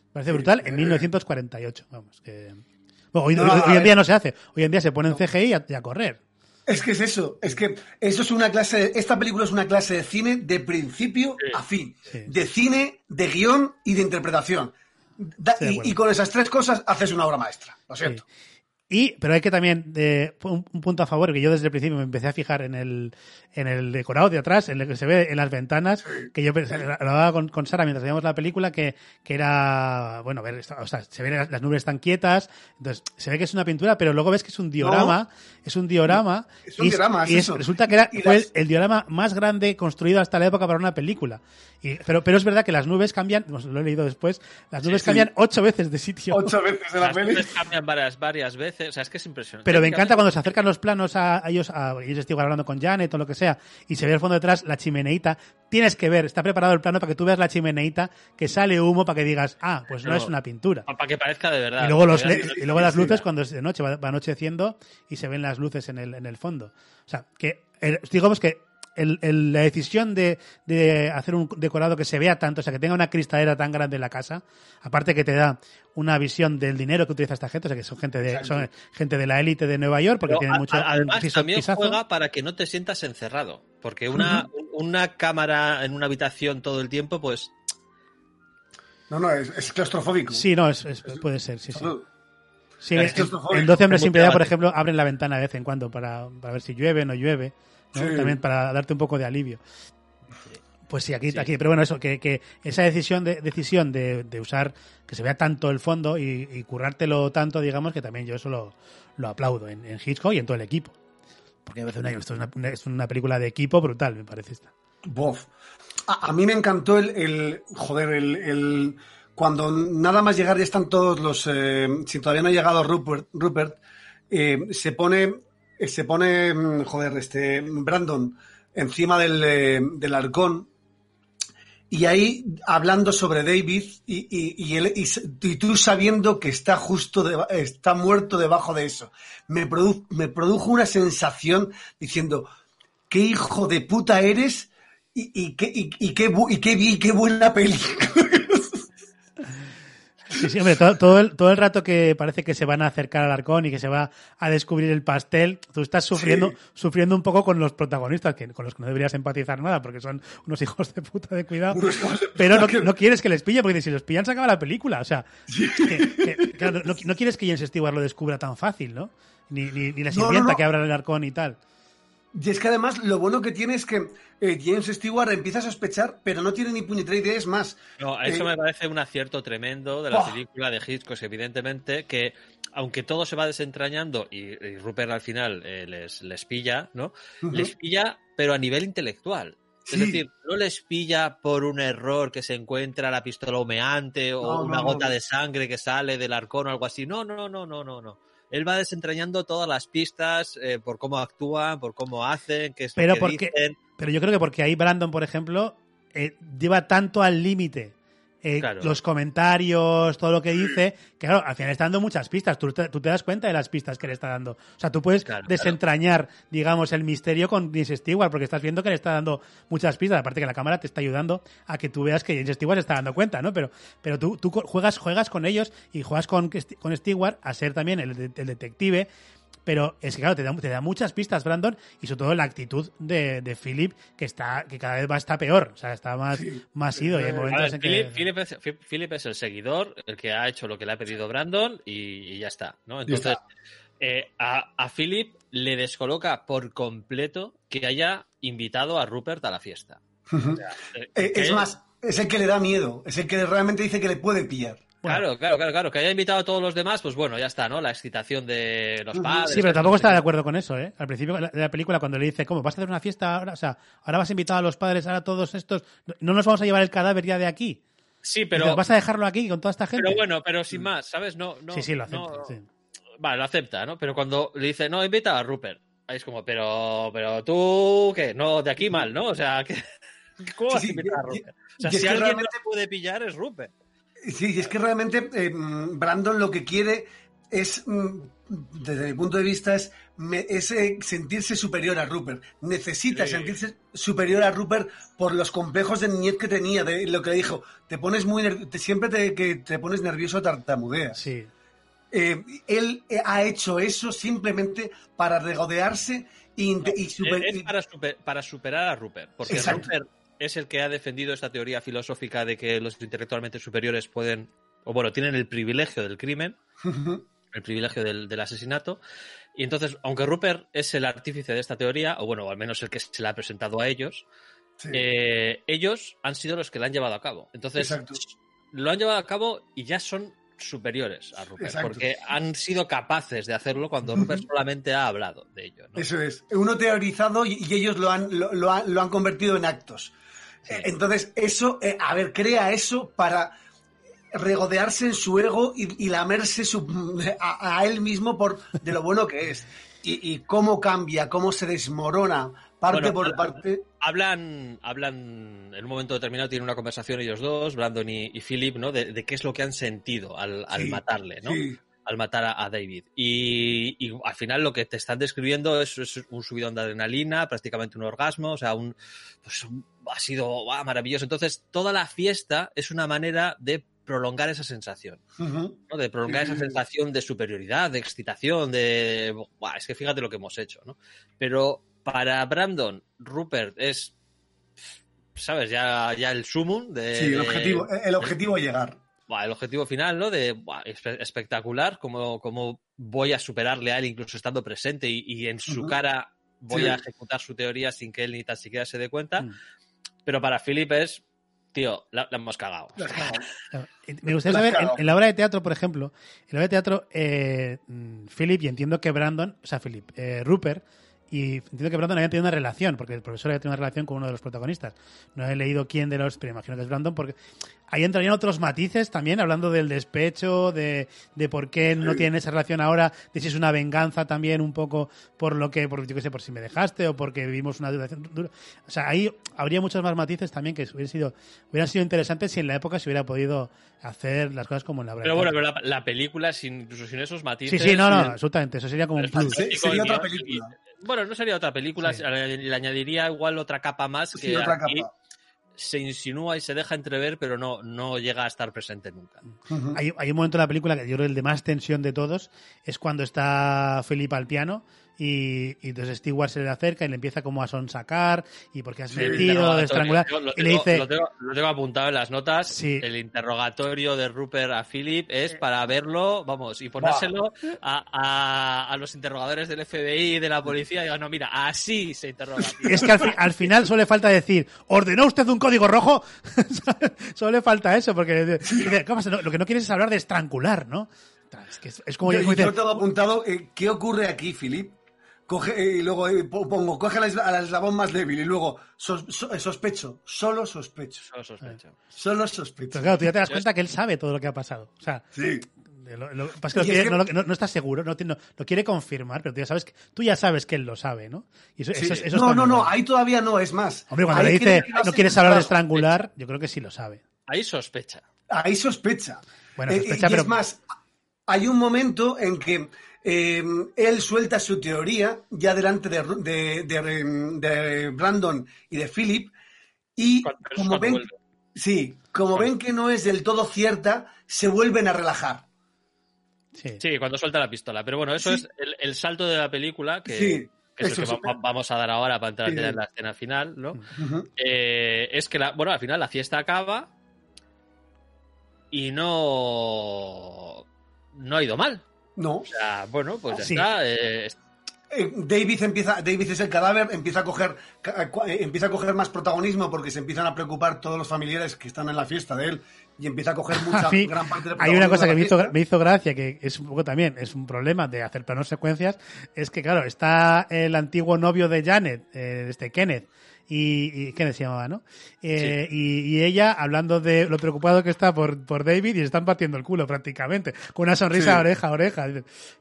Me parece brutal. En 1948. Vamos, que. Bueno, hoy, No, hoy- hoy en ver. día no se hace. Hoy en día se pone en CGI a correr. Es que es eso, es que eso es una clase, de- esta película es una clase de cine de principio a fin, Sí. de cine, de guion y de interpretación. Da- y, con esas tres cosas haces una obra maestra, lo siento. Y, pero hay que también, un, un punto a favor, que yo desde el principio me empecé a fijar en el, en el decorado de atrás, en lo que se ve en las ventanas, que yo hablaba con, con Sara mientras veíamos la película, que, que era, bueno, ver, o sea, se ven las, las nubes están quietas, entonces se ve que es una pintura, pero luego ves que es un diorama, es un diorama, Es un y, diorama, es y eso. resulta que era, fue las- el, el diorama más grande construido hasta la época para una película. Y, pero, pero es verdad que las nubes cambian, pues lo he leído después, las nubes sí. cambian ocho veces de sitio. Ocho veces en la Las peli. nubes cambian varias, varias veces. O sea, es que es impresionante. Pero me encanta cuando se acercan los planos a, a ellos, a ellos estoy hablando con Janet o lo que sea, y se ve al fondo detrás la chimeneita. Tienes que ver, está preparado el plano para que tú veas la chimeneita, que sale humo para que digas, ah, pues no Pero- es una pintura. Para que parezca de verdad. Y luego, los le- y luego las luces cuando es de noche, va, va anocheciendo y se ven las luces en el, en el fondo. O sea, que eh, digamos que el- el- la decisión de, de hacer un decorado que se vea tanto, o sea, que tenga una cristalera tan grande en la casa, aparte que te da una visión del dinero que utiliza esta gente, o sea, que son gente de, son gente de la élite de Nueva York, porque Pero tienen a- mucho además piso- también pisazo. juega para que no te sientas encerrado. Porque una, una cámara en una habitación todo el tiempo, pues No, no, es, es claustrofóbico. Sí, no, es, es- puede ser, sí, sí. Salud. Sí, Es en- claustrofóbico. en 12 hombres sin piedad, por ejemplo, abren la ventana de vez en cuando para, para ver si llueve o no llueve. ¿No? Sí. También para darte un poco de alivio. Pues sí, aquí, Sí. aquí, pero bueno, eso, que, que esa decisión de, decisión de, de usar, que se vea tanto el fondo y, y currártelo tanto, digamos, que también yo eso lo, lo aplaudo en, en Hitchcock y en todo el equipo. Porque veces una, esto es una, una- es una película de equipo brutal, me parece esta. Bof. A, a mí me encantó el, el- joder, el, el- cuando nada más llegar ya están todos los, eh, si todavía no ha llegado Rupert, Rupert eh, se pone, se pone, mm, joder, este, Brandon encima del, eh, del arcón y ahí hablando sobre David y, y, y, él- y tú sabiendo que está justo, deba- está muerto debajo de eso. Me, produ- me produjo una sensación diciendo, qué hijo de puta eres y, qué, qué, qué, qué buena peli. Sí, sí, hombre, todo, todo el, todo el rato que parece que se van a acercar al arcón y que se va a descubrir el pastel, tú estás sufriendo, Sí. sufriendo un poco con los protagonistas, que, con los que no deberías empatizar nada, porque son unos hijos de puta de cuidado. Pero no, que- no quieres que les pille, porque si los pillan se acaba la película. O sea, que- que- claro, no, no quieres que James Stewart lo descubra tan fácil, ¿no? Ni, ni, ni la sirvienta no. que abra el arcón y tal. Y es que además lo bueno que tiene es que eh, James Stewart empieza a sospechar, pero no tiene ni puñetera idea, es más. No, eso eh, me parece un acierto tremendo de la película de Hitchcock, evidentemente, que aunque todo se va desentrañando y, y Rupert al final eh, les, les pilla, ¿no? Les pilla, pero a nivel intelectual. Sí. Es decir, no les pilla por un error que se encuentra la pistola humeante o No, una no, gota no. de sangre que sale del arcón o algo así. No, no, no, no, no, no. Él va desentrañando todas las pistas eh, por cómo actúan, por cómo hacen, qué es Pero lo que porque- dicen. Pero yo creo que porque ahí Brandon, por ejemplo, eh, lleva tanto al límite eh, Claro. los comentarios, todo lo que dice, que claro, al final está dando muchas pistas. Tú te, tú te das cuenta de las pistas que le está dando. O sea, tú puedes Claro, claro. desentrañar, digamos, el misterio con James Stewart, porque estás viendo que le está dando muchas pistas. Aparte que la cámara te está ayudando a que tú veas que James Stewart se está dando cuenta, ¿no? Pero, pero tú, tú juegas, juegas con ellos y juegas con, con Stewart a ser también el detective. Pero es que, claro, te da, te da muchas pistas, Brandon, y sobre todo la actitud de, de Philip, que está que cada vez va está peor. O sea, está más, Sí. más ido. Y hay momentos ver, en Philip, que... Philip es, Fi- Philip es el seguidor, el que ha hecho lo que le ha pedido Brandon y, y ya está, ¿no? Entonces, está. eh, a, a Philip le descoloca por completo que haya invitado a Rupert a la fiesta. Eh, Eh, es más, es el que le da miedo, es el que realmente dice que le puede pillar. Claro, claro, claro, claro. Que haya invitado a todos los demás, pues bueno, ya está, ¿no? La excitación de los padres. Sí, pero tampoco estaba de acuerdo con eso, ¿eh? Al principio de la- película, cuando le dice, ¿cómo? ¿Vas a hacer una fiesta ahora? O sea, ahora vas a invitar a los padres, ahora todos estos... No nos vamos a llevar el cadáver ya de aquí. Sí, Pero, ¿Vas a dejarlo aquí con toda esta gente? pero bueno, pero sin más, ¿sabes? No, no, sí, sí, lo acepta. no- sí. Vale, lo acepta, ¿no? Pero cuando le dice, no, invita a Rupert. Ahí es como, pero, pero tú, ¿qué? No, de aquí mal, ¿no? O sea, ¿qué- ¿cómo vas a invitar a Rupert? O sea, si alguien no puede pillar es Rupert. Sí, y es que realmente eh, Brandon lo que quiere es, mm, desde mi punto de vista, es, me- es, eh, sentirse superior a Rupert. Necesita Sí. sentirse superior a Rupert por los complejos de niñez que tenía, de lo que dijo. Te pones muy te- siempre te, que te pones nervioso tartamudeas. Sí. Eh, él ha hecho eso simplemente para regodearse y, inte- y super- es para, super- para superar a Rupert. Porque. Rupert es el que ha defendido esta teoría filosófica de que los intelectualmente superiores pueden, o bueno, tienen el privilegio del crimen. el privilegio del, del asesinato. Y entonces, aunque Rupert es el artífice de esta teoría, o bueno, al menos el que se la ha presentado a ellos, Sí. eh, ellos han sido los que la han llevado a cabo. Entonces, Exacto. lo han llevado a cabo y ya son superiores a Rupert, Exacto. porque han sido capaces de hacerlo cuando Rupert solamente ha hablado de ello. ¿no? Eso es. Uno teorizado y, y ellos lo han, lo, lo han, lo han convertido en actos. Sí. Entonces, eso, eh, a ver, crea eso para regodearse en su ego y, y lamerse su- a, a él mismo por de lo bueno que es. Y, y cómo cambia, cómo se desmorona parte Bueno, por parte. Hablan, hablan, en un momento determinado tienen una conversación ellos dos, Brandon y, y Philip, ¿no? De, de qué es lo que han sentido al, al Sí, matarle, ¿no? Sí, Al matar a, a David. Y, y al final lo que te están describiendo es, es un subidón de adrenalina, prácticamente un orgasmo, o sea, un, pues un- ha sido maravilloso. Entonces, toda la fiesta es una manera de prolongar esa sensación. De prolongar esa sensación de superioridad, de excitación, de... "Buah, es que fíjate lo que hemos hecho, ¿no? Pero para Brandon, Rupert es, ¿sabes? Ya, ya el sumum de... Sí, el objetivo, el objetivo es llegar. El objetivo final, ¿no? De espectacular, como, como voy a superarle a él incluso estando presente y, y en su cara voy Sí. a ejecutar su teoría sin que él ni tan siquiera se dé cuenta. Mm. Pero para Philip es, tío, la, la hemos cagado. Eh, Me gustaría saber, en la obra de teatro, por ejemplo, en la obra de teatro, eh, mm, Philip, y entiendo que Brandon, o sea, Philip, eh, Rupert, y entiendo que Brandon había tenido una relación, porque el profesor había tenido una relación con uno de los protagonistas. No he leído quién de los, pero imagino que es Brandon, porque ahí entrarían otros matices también, hablando del despecho, de, de por qué no tienen esa relación ahora, de si es una venganza también un poco por lo que, por, yo qué sé, por si me dejaste o porque vivimos una duración dura. O sea, ahí habría muchos más matices también que hubieran sido, hubieran sido interesantes si en la época se hubiera podido hacer las cosas como en la de Pero bueno, pero la, la película, sin, incluso sin esos Sí, matices... sí, no, no, y- absolutamente. Eso sería como un plus. sería otra y- película. Bueno, no sería otra película, Sí. le, añadiría igual otra capa más que Sí, otra aquí capa. se insinúa y se deja entrever, pero no, no llega a estar presente nunca. Hay un momento en la película que yo creo el de más tensión de todos es cuando está Felipe al piano y, y entonces Stewart se le acerca y le empieza como a sonsacar y porque has Sí, metido, de estrangular Yo lo y le tengo- dice Lo tengo, lo tengo apuntado en las notas. Sí. El interrogatorio de Rupert a Philip es para verlo, vamos, y ponérselo a, a- a los interrogadores del FBI y de la policía. Y digo, no, mira, así se interroga. tío. es que al, fi- al final solo le falta decir ¿ordenó usted un código rojo? solo le falta eso porque dice, ¿cómo se- no, lo que no quieres es hablar de estrangular ¿no? Es, que es, es como Yo, yo dice, tengo apuntado, eh, ¿qué ocurre aquí, Philip? Coge, eh, y luego eh, po- pongo, coge al esla- al eslabón más débil y luego sos- so- eh, sospecho, solo sospecho, Solo sospecho. solo pero sospecho. claro, tú ya te das cuenta que él sabe todo lo que ha pasado o sea Sí. Lo, lo- pasa es que lo es que- no, no- no está seguro, no, tiene- no- lo quiere confirmar, pero tú ya sabes que, tú ya sabes que él lo sabe, ¿no? Y eso, Sí. eso, es- eso no, no, no, ahí todavía no, es más. Hombre, cuando Ahí le dice no quieres hablar de estrangular, yo creo que sí lo sabe. Ahí sospecha. Ahí sospecha. Bueno, Eh, sospecha, y pero- es más, hay un momento en que eh, él suelta su teoría ya delante de, Ru- de- de- de Brandon y de Philip y como ven, vuelve. sí, como ven que no es del todo cierta, se vuelven a relajar. Sí. Sí, cuando suelta la pistola. Pero bueno, eso Sí. es el, el salto de la película que, Sí, que es que va- vamos a dar ahora para entrar en la escena final, ¿no? Eh, es que, la, bueno, al final la fiesta acaba y no, no ha ido mal. No. O sea, bueno, pues ya Sí. está. eh, Eh, David empieza, David es el cadáver, empieza a coger, eh, empieza a coger más protagonismo porque se empiezan a preocupar todos los familiares que están en la fiesta de él y empieza a coger mucha A mí, gran parte del hay una cosa de que me hizo, me hizo gracia, que es un poco también, es un problema de hacer planos secuencias, es que claro, está el antiguo novio de Janet, eh, este Kenneth, y, y Kenneth se llamaba, ¿no? Eh, y, y ella hablando de lo preocupado que está por, por David y le están partiendo el culo prácticamente, con una sonrisa Sí. oreja a oreja.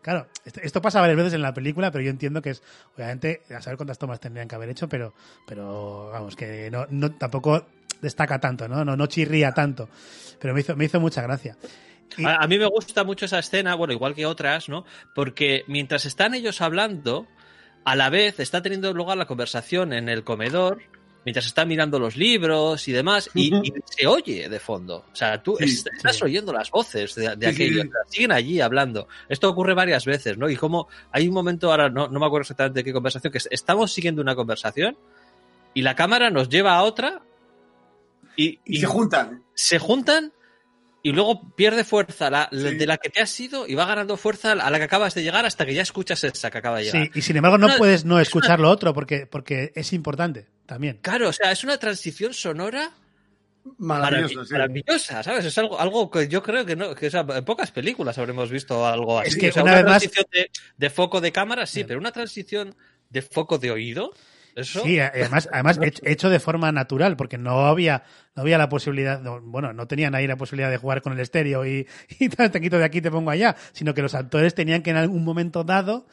Claro, esto, esto pasa varias veces en la película, pero yo entiendo que es, obviamente, a saber cuántas tomas tendrían que haber hecho, pero, pero vamos, que no, no tampoco destaca tanto, ¿no? No, no chirría tanto. Pero me hizo, me hizo mucha gracia. Y- A, a mí me gusta mucho esa escena, bueno, igual que otras, ¿no? Porque mientras están ellos hablando, a la vez está teniendo lugar la conversación en el comedor, mientras están mirando los libros y demás, y, se oye de fondo. O sea, tú Sí, estás sí. oyendo las voces de, de Sí, aquellos, sí. o sea, siguen allí hablando. Esto ocurre varias veces, ¿no? Y como hay un momento, ahora no, no me acuerdo exactamente de qué conversación, que es- estamos siguiendo una conversación y la cámara nos lleva a otra y, Y se juntan. se juntan y luego pierde fuerza la, Sí. de la que te has ido y va ganando fuerza a la que acabas de llegar hasta que ya escuchas esa que acaba de llegar. Sí, y sin embargo no Una- puedes no es una- escuchar lo otro porque, porque es importante también. Claro, o sea, es una transición sonora sí. maravillosa, ¿sabes? Es algo, algo que yo creo que no, que o sea, en pocas películas habremos visto algo así. Es que O sea, una una, vez más- transición de, de foco de cámara, sí, pero una transición de foco de oído, eso. Sí, a- además, además hecho- de forma natural, porque no había, no había la posibilidad, no, bueno, no tenían ahí la posibilidad de jugar con el estéreo y, y te quito de aquí, te pongo allá, sino que los actores tenían que en algún momento dado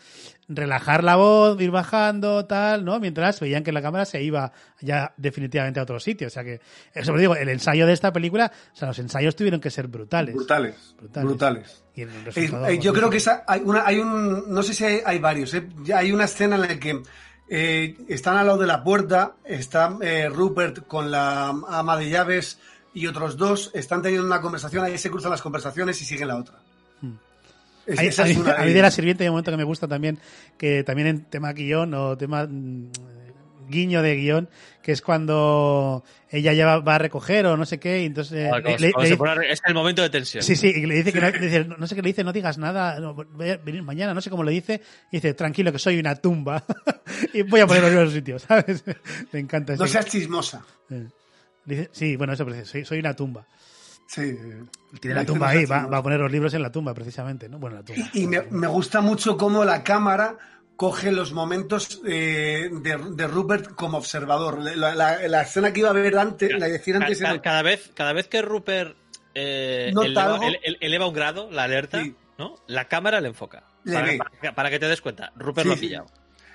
relajar la voz, ir bajando, tal, ¿no? Mientras veían que la cámara se iba ya definitivamente a otro sitio. O sea que, eso lo digo, el ensayo de esta película, o sea, los ensayos tuvieron que ser brutales. Brutales, Brutales. brutales. Y el Eh, resultado, eh, yo creo que esa- hay, una, hay un, no sé si hay, hay varios, eh. Hay una escena en la que eh, están al lado de la puerta, está eh, Rupert con la ama de llaves y otros dos, están teniendo una conversación, ahí se cruzan las conversaciones y siguen la otra. Es- Hay- esa a, es una mí de la sirvienta hay un momento que me gusta también, que también en tema guion o tema mm, guiño de guion, que es cuando ella ya va, va a recoger o no sé qué, y entonces Ah, le- dice- es el momento de tensión. Sí, sí, y le dice que no, le dice, no sé qué le dice, no digas nada, no, voy a venir mañana, no sé cómo le dice, y dice, tranquilo que soy una tumba, y voy a ponerlo en los sitios, ¿sabes? Me encanta No seas chismosa. eh, dice- sí, bueno, eso, pero dice, soy, soy una tumba. Sí. Tiene la tumba "No ahí, va, chismosa". va a poner los libros en la tumba, precisamente, ¿no? Bueno, la tumba. Y me, me gusta mucho cómo la cámara coge los momentos eh, de, de Rupert como observador. La, la- la escena que iba a ver antes, la decir antes Ca- era- cada, vez, cada vez que Rupert eh, eleva, ele- un grado, la alerta, Sí. ¿no? La cámara le enfoca. Le Para, ve. para- para que te des cuenta. Rupert Sí, lo ha sí. pillado.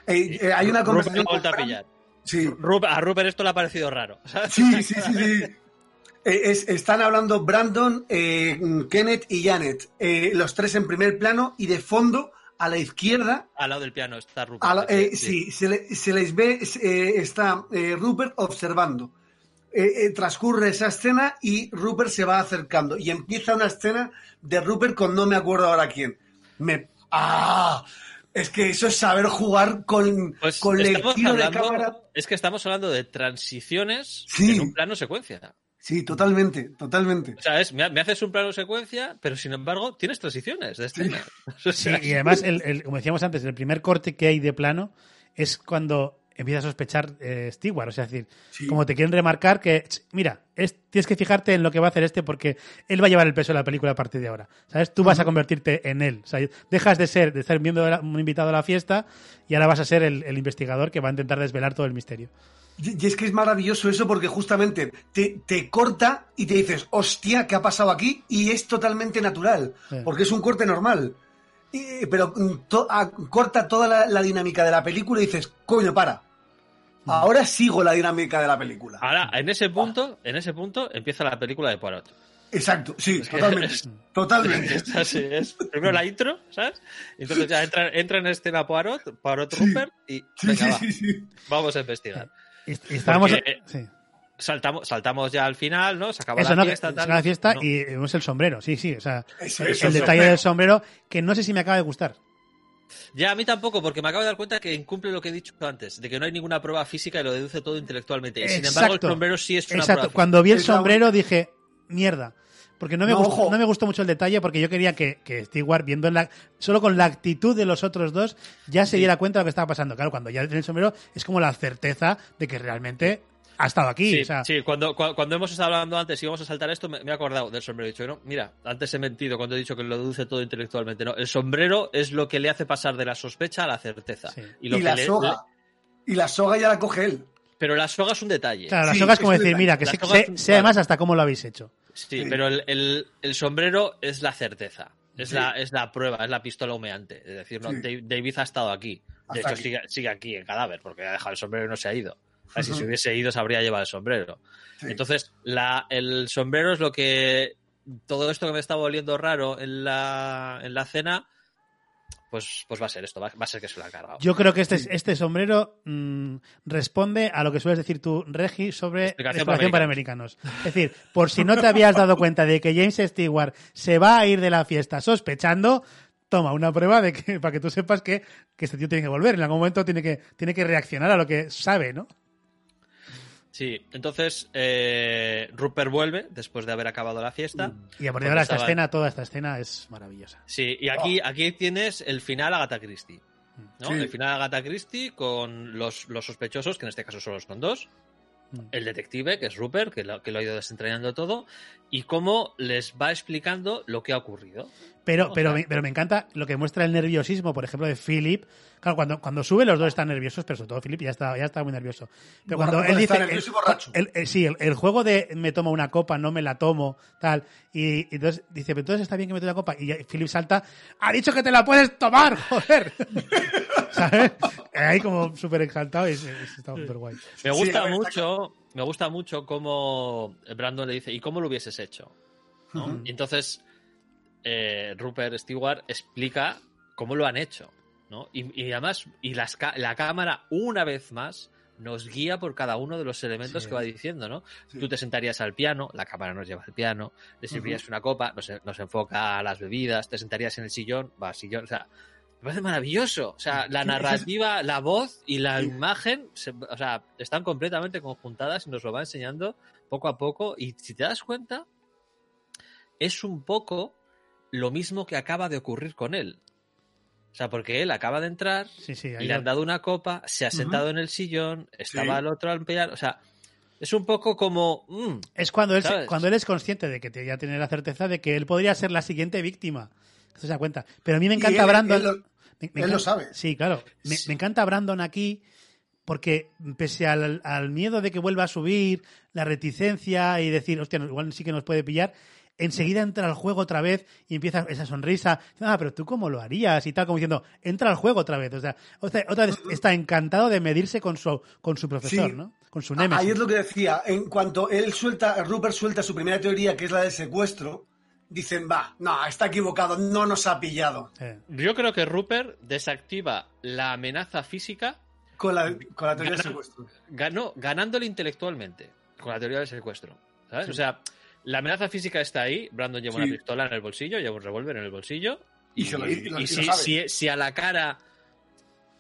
Eh, eh, hay una Rupert conversación. vuelto a pillar. Sí, Rup- a Rupert esto le ha parecido raro. ¿sabes? sí, sí, sí. sí. Eh, es- están hablando Brandon, Kenneth y Janet, los tres en primer plano y de fondo a la izquierda Al lado del piano está Rupert. La- eh, sí, se, le- se les ve, eh, está eh, Rupert observando. Transcurre esa escena y Rupert se va acercando. Y empieza una escena de Rupert con no me acuerdo ahora quién. Me. ¡Ah! Es que eso es saber jugar con, Pues con el tiro de hablando- cámara. Es que estamos hablando de transiciones Sí. en un plano secuencia. Sí, totalmente, totalmente. O sea, es, me, me haces un plano secuencia, pero sin embargo tienes transiciones de escena. O Sí, y además, el, el- como decíamos antes, el primer corte que hay de plano es cuando empieza a sospechar eh, Stewart. O sea, es decir, Sí. como te quieren remarcar que, ch, mira, es- tienes que fijarte en lo que va a hacer este porque él va a llevar el peso de la película a partir de ahora. ¿Sabes? Tú vas a convertirte en él. O sea, dejas de ser, de ser miembro de la- un invitado a la fiesta y ahora vas a ser el, el investigador que va a intentar desvelar todo el misterio. Y es que es maravilloso eso porque justamente te, te corta y te dices, hostia, ¿qué ha pasado aquí? Y es totalmente natural, Sí. porque es un corte normal. Y- pero mm, to- a- corta toda la, la dinámica de la película y dices, coño, para. Mm. Ahora sigo la dinámica de la película. ahora, en ese punto, en ese punto empieza la película de Poirot. Exacto, sí, que totalmente. es- Totalmente. Es así, es primero la intro, ¿sabes? Entonces ya entra, entra en escena Poirot, Poirot Sí. Rupert y Sí, venga, sí, va, sí, sí. vamos a investigar. Y, y estábamos. Porque- sí. Saltamos, saltamos ya al final, ¿no? Se acaba Eso, la ¿no? fiesta, que tal. se acaba la fiesta No. y vemos el sombrero. Sí, sí. O sea, Eso, el, detalle del sombrero que no sé si me acaba de gustar. Ya a mí tampoco, porque me acabo de dar cuenta que incumple lo que he dicho antes, de que no hay ninguna prueba física y lo deduce todo intelectualmente. Y sin embargo, el Exacto. sombrero sí es una Exacto. prueba Cuando vi el sombrero dije, mierda. Porque no me, No, gustó, no me gustó mucho el detalle porque yo quería que, que Stewart, viendo la, solo con la actitud de los otros dos, ya se diera cuenta de lo que estaba pasando. Claro, cuando ya tiene el sombrero es como la certeza de que realmente ha estado aquí. Sí, o sea, sí, cuando, cua- cuando hemos estado hablando antes y íbamos a saltar esto, me, me he acordado del sombrero. He dicho, no, mira, antes he mentido cuando he dicho que lo deduce todo intelectualmente. No, el sombrero es lo que le hace pasar de la sospecha a la certeza. Sí. Y, lo Y que la le- soga. Y la soga ya la coge él. pero la soga es un detalle. claro, la Sí, soga es como es decir, mira, que sé, sé además hasta cómo lo habéis hecho. Sí, Sí. pero el, el- el sombrero es la certeza. Es, Sí. la, es la prueba, es la pistola humeante. Es decir, no, Sí. David ha estado aquí. De Hasta hecho, aquí. sigue, sigue aquí en cadáver, porque ha dejado el sombrero y no se ha ido. Si se hubiese ido, se habría llevado el sombrero. Entonces, la, el sombrero es lo que. Todo esto que me estaba oliendo raro en la, en la cena, pues, pues va a ser esto, va, va a ser que se lo ha cargado. Yo creo que este, este sombrero mm, responde a lo que sueles decir tú, Regi, sobre Explicación exploración para para americanos. Es decir, por si no te habías dado cuenta de que James Stewart se va a ir de la fiesta sospechando, toma una prueba de que para que tú sepas que, que este tío tiene que volver. En algún momento tiene que, tiene que reaccionar a lo que sabe, ¿no? Sí, entonces eh, Rupert vuelve después de haber acabado la fiesta. Y a partir de ahora esta escena, toda esta escena es maravillosa. Sí, y aquí, aquí tienes el final Agatha Christie. ¿no? Sí. El final Agatha Christie con los, los sospechosos, que en este caso solo son dos. Mm. El detective, que es Rupert, que lo, que lo ha ido desentrañando todo, y cómo les va explicando lo que ha ocurrido. Pero, pero, me, pero me encanta lo que muestra el nerviosismo, por ejemplo, de Philip. Claro, cuando, cuando sube los dos están nerviosos, pero sobre todo Philip ya está, ya está muy nervioso. Pero cuando él dice... nervioso y el- borracho. el- el- sí, el, el juego de me tomo una copa, no me la tomo, tal. Y, y entonces dice, pero entonces está bien que me tome una copa. Y Philip salta, ha dicho que te la puedes tomar, joder. ¿Sabes? Ahí como súper exaltado y se está súper guay. Me gusta mucho, me gusta mucho cómo Brandon le dice, ¿y cómo lo hubieses hecho? Y entonces eh, Rupert Stewart explica cómo lo han hecho, ¿no? Y, y además, y las la cámara, una vez más, nos guía por cada uno de los elementos Sí. que va diciendo, ¿no? Sí. Tú te sentarías al piano, la cámara nos lleva al piano, le servirías una copa, nos, nos enfoca a las bebidas, te sentarías en el sillón, va al sillón, o sea, me parece maravilloso. O sea, la narrativa, la voz y la imagen, se- o sea, están completamente conjuntadas y nos lo va enseñando poco a poco. Y si te das cuenta, es un poco lo mismo que acaba de ocurrir con él. O sea, porque él acaba de entrar, Sí, sí. ahí le han dado una copa, se ha sentado en el sillón, estaba Sí. el otro al piano, o sea, es un poco como... mm, Es cuando él, cuando él es consciente de que te- ya tiene la certeza de que él podría ser la siguiente víctima. Se da cuenta. Pero a mí me Y encanta él- Brandon. él lo- me- me él lo encanta- sabe. Sí, claro. Me, Sí. me encanta Brandon aquí porque pese al, al miedo de que vuelva a subir, la reticencia y decir, hostia, igual sí que nos puede pillar, enseguida entra al juego otra vez y empieza esa sonrisa. Ah, pero tú cómo lo harías y tal, como diciendo, entra al juego otra vez. O sea, otra, vez está encantado de medirse con su, con su profesor, Sí. ¿no? Con su némesis. Ahí es lo que decía. En cuanto él suelta, Rupert suelta su primera teoría, que es la del secuestro, dicen, va, no, está equivocado, no nos ha pillado. Eh, Yo creo que Rupert desactiva la amenaza física Con la, con la teoría del secuestro. ganó, ganándole intelectualmente con la teoría del secuestro. ¿sabes? Sí. O sea, la amenaza física está ahí. Brandon lleva Sí. una pistola en el bolsillo, lleva un revólver en el bolsillo. Y se lo- y lo- si, sabe. si- si a la cara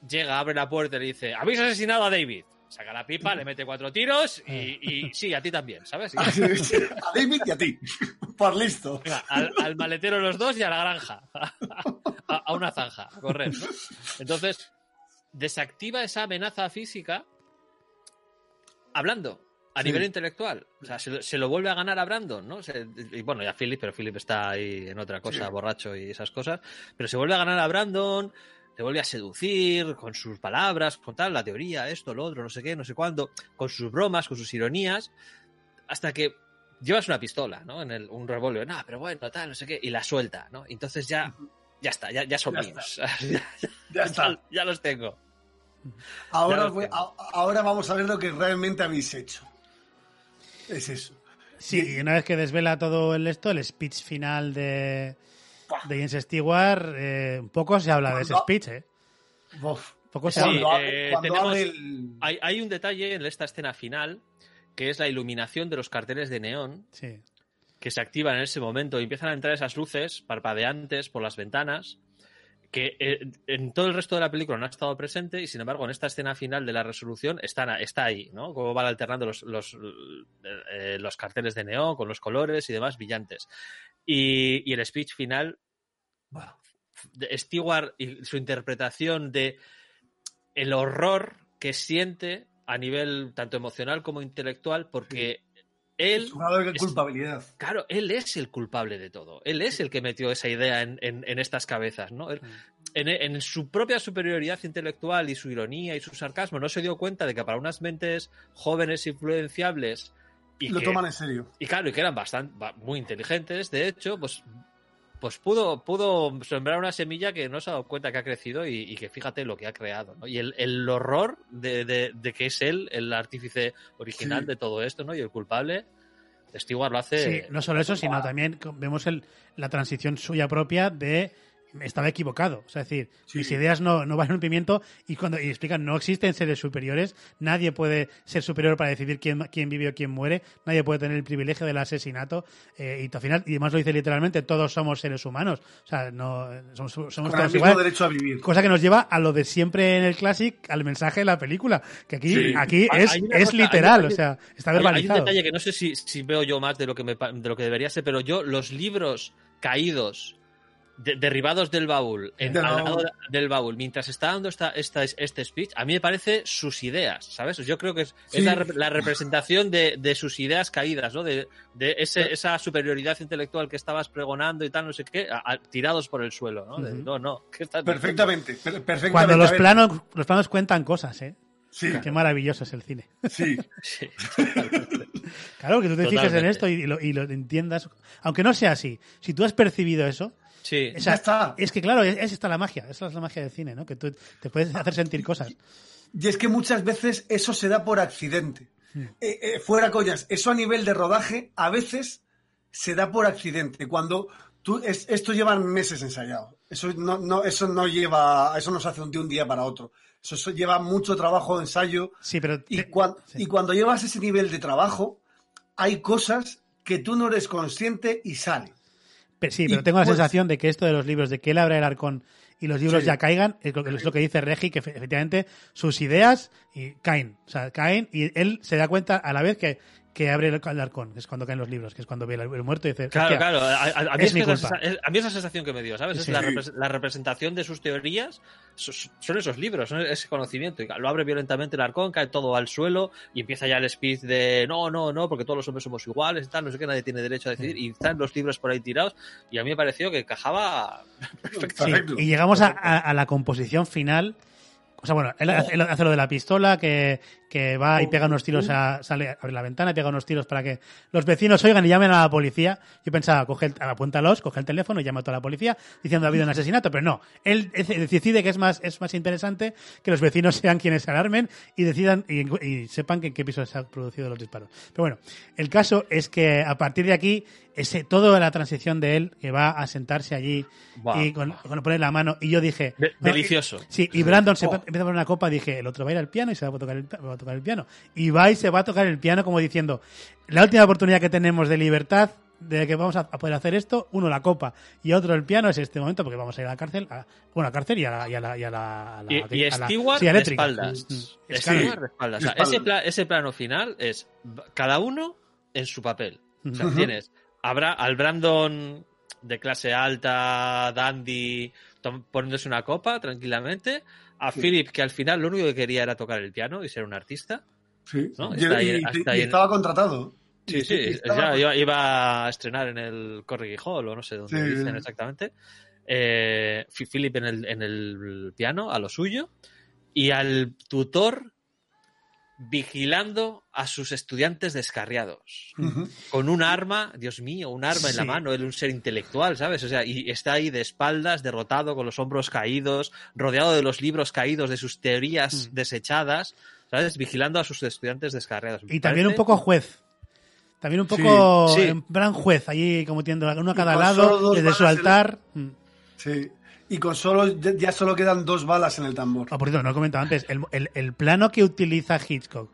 llega, abre la puerta y le dice: Habéis asesinado a David. Saca la pipa, le mete cuatro tiros y, y sí, a ti también, ¿sabes? A David y a ti. Por listo. Venga, al, al maletero los dos y a la granja. A, a una zanja, a correr, ¿no? Entonces, desactiva esa amenaza física hablando a Sí. nivel intelectual. O sea, se, lo- se lo vuelve a ganar a Brandon, ¿no? Se- y bueno, y a Philip, pero Philip está ahí en otra cosa, Sí. borracho y esas cosas. Pero se vuelve a ganar a Brandon, le vuelve a seducir con sus palabras, con tal, la teoría, esto, lo otro, no sé qué, no sé cuándo, con sus bromas, con sus ironías, hasta que llevas una pistola, ¿no? En el, un revólver, no, pero bueno, tal, no sé qué, y la suelta, ¿no? Entonces ya, ya está, ya, ya son Ya míos. Ya está. ya, ya los tengo. Ahora, Ya voy- ahora vamos a ver lo que realmente habéis hecho. Es eso. Sí, y una vez que desvela todo el esto, el speech final de, de James Stewart, eh, poco se habla de ese speech, ¿eh? Uf. Poco se Sí, habla. Eh, tenemos- el- Hay, hay un detalle en esta escena final, que es la iluminación de los carteles de neón, Sí. que se activan en ese momento y empiezan a entrar esas luces parpadeantes por las ventanas que eh, en todo el resto de la película no ha estado presente y sin embargo en esta escena final de la resolución está ahí, ¿no? Cómo van alternando los, los, eh, los carteles de neón con los colores y demás brillantes. Y, y el speech final, de Stewart y su interpretación de el horror que siente a nivel tanto emocional como intelectual porque él Es un grado de es- culpabilidad. Claro, él es el culpable de todo. Él es el que metió esa idea en, en- en estas cabezas, ¿no? Él- en, en su propia superioridad intelectual y su ironía y su sarcasmo no se dio cuenta de que para unas mentes jóvenes influenciables y Lo que, toman en serio. y claro, y que eran bastante ba- muy inteligentes, de hecho, pues pues pudo, pudo sembrar una semilla que no se ha dado cuenta que ha crecido y, y que fíjate lo que ha creado, ¿no? Y el, el horror de, de- de que es él el artífice original Sí. de todo esto, ¿no? Y el culpable, Stewart lo hace... Sí, no solo eso, sino también vemos el, la transición suya propia de estaba equivocado. O sea, es decir, Sí. mis ideas no, no van en un pimiento y cuando y explican, no existen seres superiores, nadie puede ser superior para decidir quién, quién vive o quién muere, nadie puede tener el privilegio del asesinato eh, y al final, y además lo dice literalmente, todos somos seres humanos. O sea, no somos, somos Con el todos mismo iguales. derecho a vivir. Cosa que nos lleva a lo de siempre en el Classic, al mensaje de la película. Que aquí, Sí. aquí es, es cosa- literal, o sea, está Hay- Hay, un verbalizado. detalle que no sé si, si veo yo más de lo que me, pa- de lo que debería ser, pero yo los libros caídos de- derribados del baúl, en- Del al lado baúl. de- del baúl, mientras está dando esta, esta, este speech, a mí me parece sus ideas, ¿sabes? Yo creo que es, la, rep- la representación de, de sus ideas caídas, ¿no? De, de ese, esa superioridad intelectual que estabas pregonando y tal, no sé qué, a- a- tirados por el suelo, ¿no? No, no, ¿qué estás Perfectamente, per- perfectamente. Cuando los planos, los planos cuentan cosas, ¿eh? Sí, Qué maravilloso es el cine. sí. Sí. Claro, que tú te fijes en Totalmente. esto y lo, y lo entiendas. Aunque no sea así, si tú has percibido eso, Sí. Ya está. es que claro, es, es está la magia, esa es la magia del cine, ¿no? Que tú te puedes hacer sentir cosas. Y es que muchas veces eso se da por accidente. Eh, eh, fuera coñas, eso a nivel de rodaje a veces se da por accidente. Cuando tú, es- esto lleva meses ensayado. Eso no, no, eso no lleva, eso no se hace de un día para otro. Eso, eso lleva mucho trabajo de ensayo. Sí, pero Y, te- cuan- sí. y cuando llevas ese nivel de trabajo, hay cosas que tú no eres consciente y sale. Pe- Sí, Y pero tengo la pues- sensación de que esto de los libros, de que él abre el arcón y los libros Sí. ya caigan, es lo, que- es lo que dice Regi, que efe- efectivamente sus ideas y caen. O sea, caen y él se da cuenta a la vez que, que abre el, el arcón, que es cuando caen los libros, que es cuando ve el, el muerto y dice, Claro, claro. A, a- a mí es es mi que esa culpa. sensa- es- a mí esa sensación que me dio, ¿sabes? Sí. Es la, repres- la representación de sus teorías so- son esos libros, son ese conocimiento. Y lo abre violentamente el arcón, cae todo al suelo y empieza ya el speech de no, no, no, porque todos los hombres somos iguales y tal, no sé qué, nadie tiene derecho a decidir. Y están los libros por ahí tirados y a mí me pareció que encajaba perfecto. Sí, Perfecto. y llegamos a, a- a la composición final. O sea, bueno, él hace, él hace lo de la pistola, que, que va y pega unos tiros, a, sale, abre la ventana y pega unos tiros para que los vecinos oigan y llamen a la policía. Yo pensaba, coge el, apúntalos, coge el teléfono y llama a toda la policía diciendo ha habido un asesinato, pero no. Él dec- decide que es más, es más interesante que los vecinos sean quienes se alarmen y decidan y, y sepan que en qué piso se han producido los disparos. Pero bueno, el caso es que a partir de aquí, ese, toda la transición de él, que va a sentarse allí y con, con poner la mano, y yo dije... De- bueno, delicioso. y- sí, y Brandon se Oh. empieza a poner una copa, dije, el otro va a ir al piano y se va a tocar el, va a tocar el piano. Y va y se va a tocar el piano como diciendo, la última oportunidad que tenemos de libertad, de que vamos a, poder hacer esto, uno la copa y otro el piano, es este momento porque vamos a ir a la cárcel, a, bueno, a la cárcel y a la... Y, a la, y, a la, a la- Y, y a la- sí, de espaldas. Mm, mm. Stewart de espaldas. O sea, ese, pla- ese plano final es cada uno en su papel. O sea, tienes habrá al Brandon de clase alta, dandy, poniéndose una copa tranquilamente. A Philip, que al final lo único que quería era tocar el piano y ser un artista. Sí. ¿No? Y- Está ahí- y- y- está y ahí en- estaba contratado. Sí, sí, estaba- ya iba, a estrenar en el Corrigy Hall o no sé dónde Sí. dicen exactamente. Eh, Philip en el, en el piano, a lo suyo, y al tutor vigilando a sus estudiantes descarriados. Con un arma, Dios mío, un arma en la mano, él un ser intelectual, ¿sabes? O sea, y está ahí de espaldas, derrotado, con los hombros caídos, rodeado de los libros caídos, de sus teorías Mm. desechadas, ¿sabes? Vigilando a sus estudiantes descarriados. Y también un poco juez. También un poco Sí, sí. en plan juez, allí como tiendo uno a cada lado, desde su el- altar. Sí. Y con solo, ya solo quedan dos balas en el tambor. Ah, por cierto, no he comentado antes, el, el- el plano que utiliza Hitchcock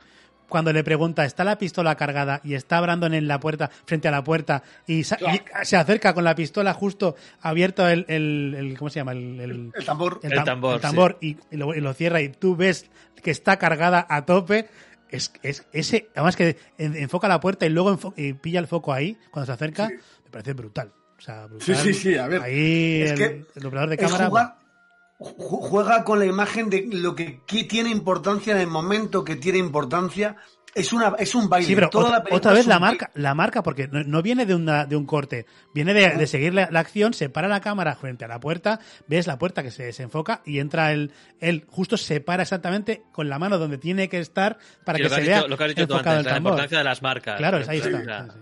cuando le pregunta, ¿está la pistola cargada? Y está Brandon en la puerta, frente a la puerta, y, sa- y se acerca con la pistola justo abierto el, el- el- ¿cómo se llama? El, el- El tambor. El tam- tambor, el tambor, y, y lo, y lo cierra y tú ves que está cargada a tope. Es, es ese, además que en- enfoca la puerta y luego y pilla el foco ahí cuando se acerca, Sí. me parece brutal. O sea, brutal. Sí, sí, sí, a ver. Ahí Es el, que el operador de cámara. jugar- ju- juega con la imagen de lo que, que tiene importancia en el momento que tiene importancia. Es una es un baile. Sí, pero Toda otra, la película otra vez la marca, la marca, porque no, no viene de, una, de un corte, viene de, de seguir la, la acción, se para la cámara frente a la puerta, ves la puerta que se desenfoca y entra él, él justo se para exactamente con la mano donde tiene que estar para Sí, que lo, que se vea lo que has dicho enfocado antes, el la tambor. importancia de las marcas. Claro, ahí está. Sí.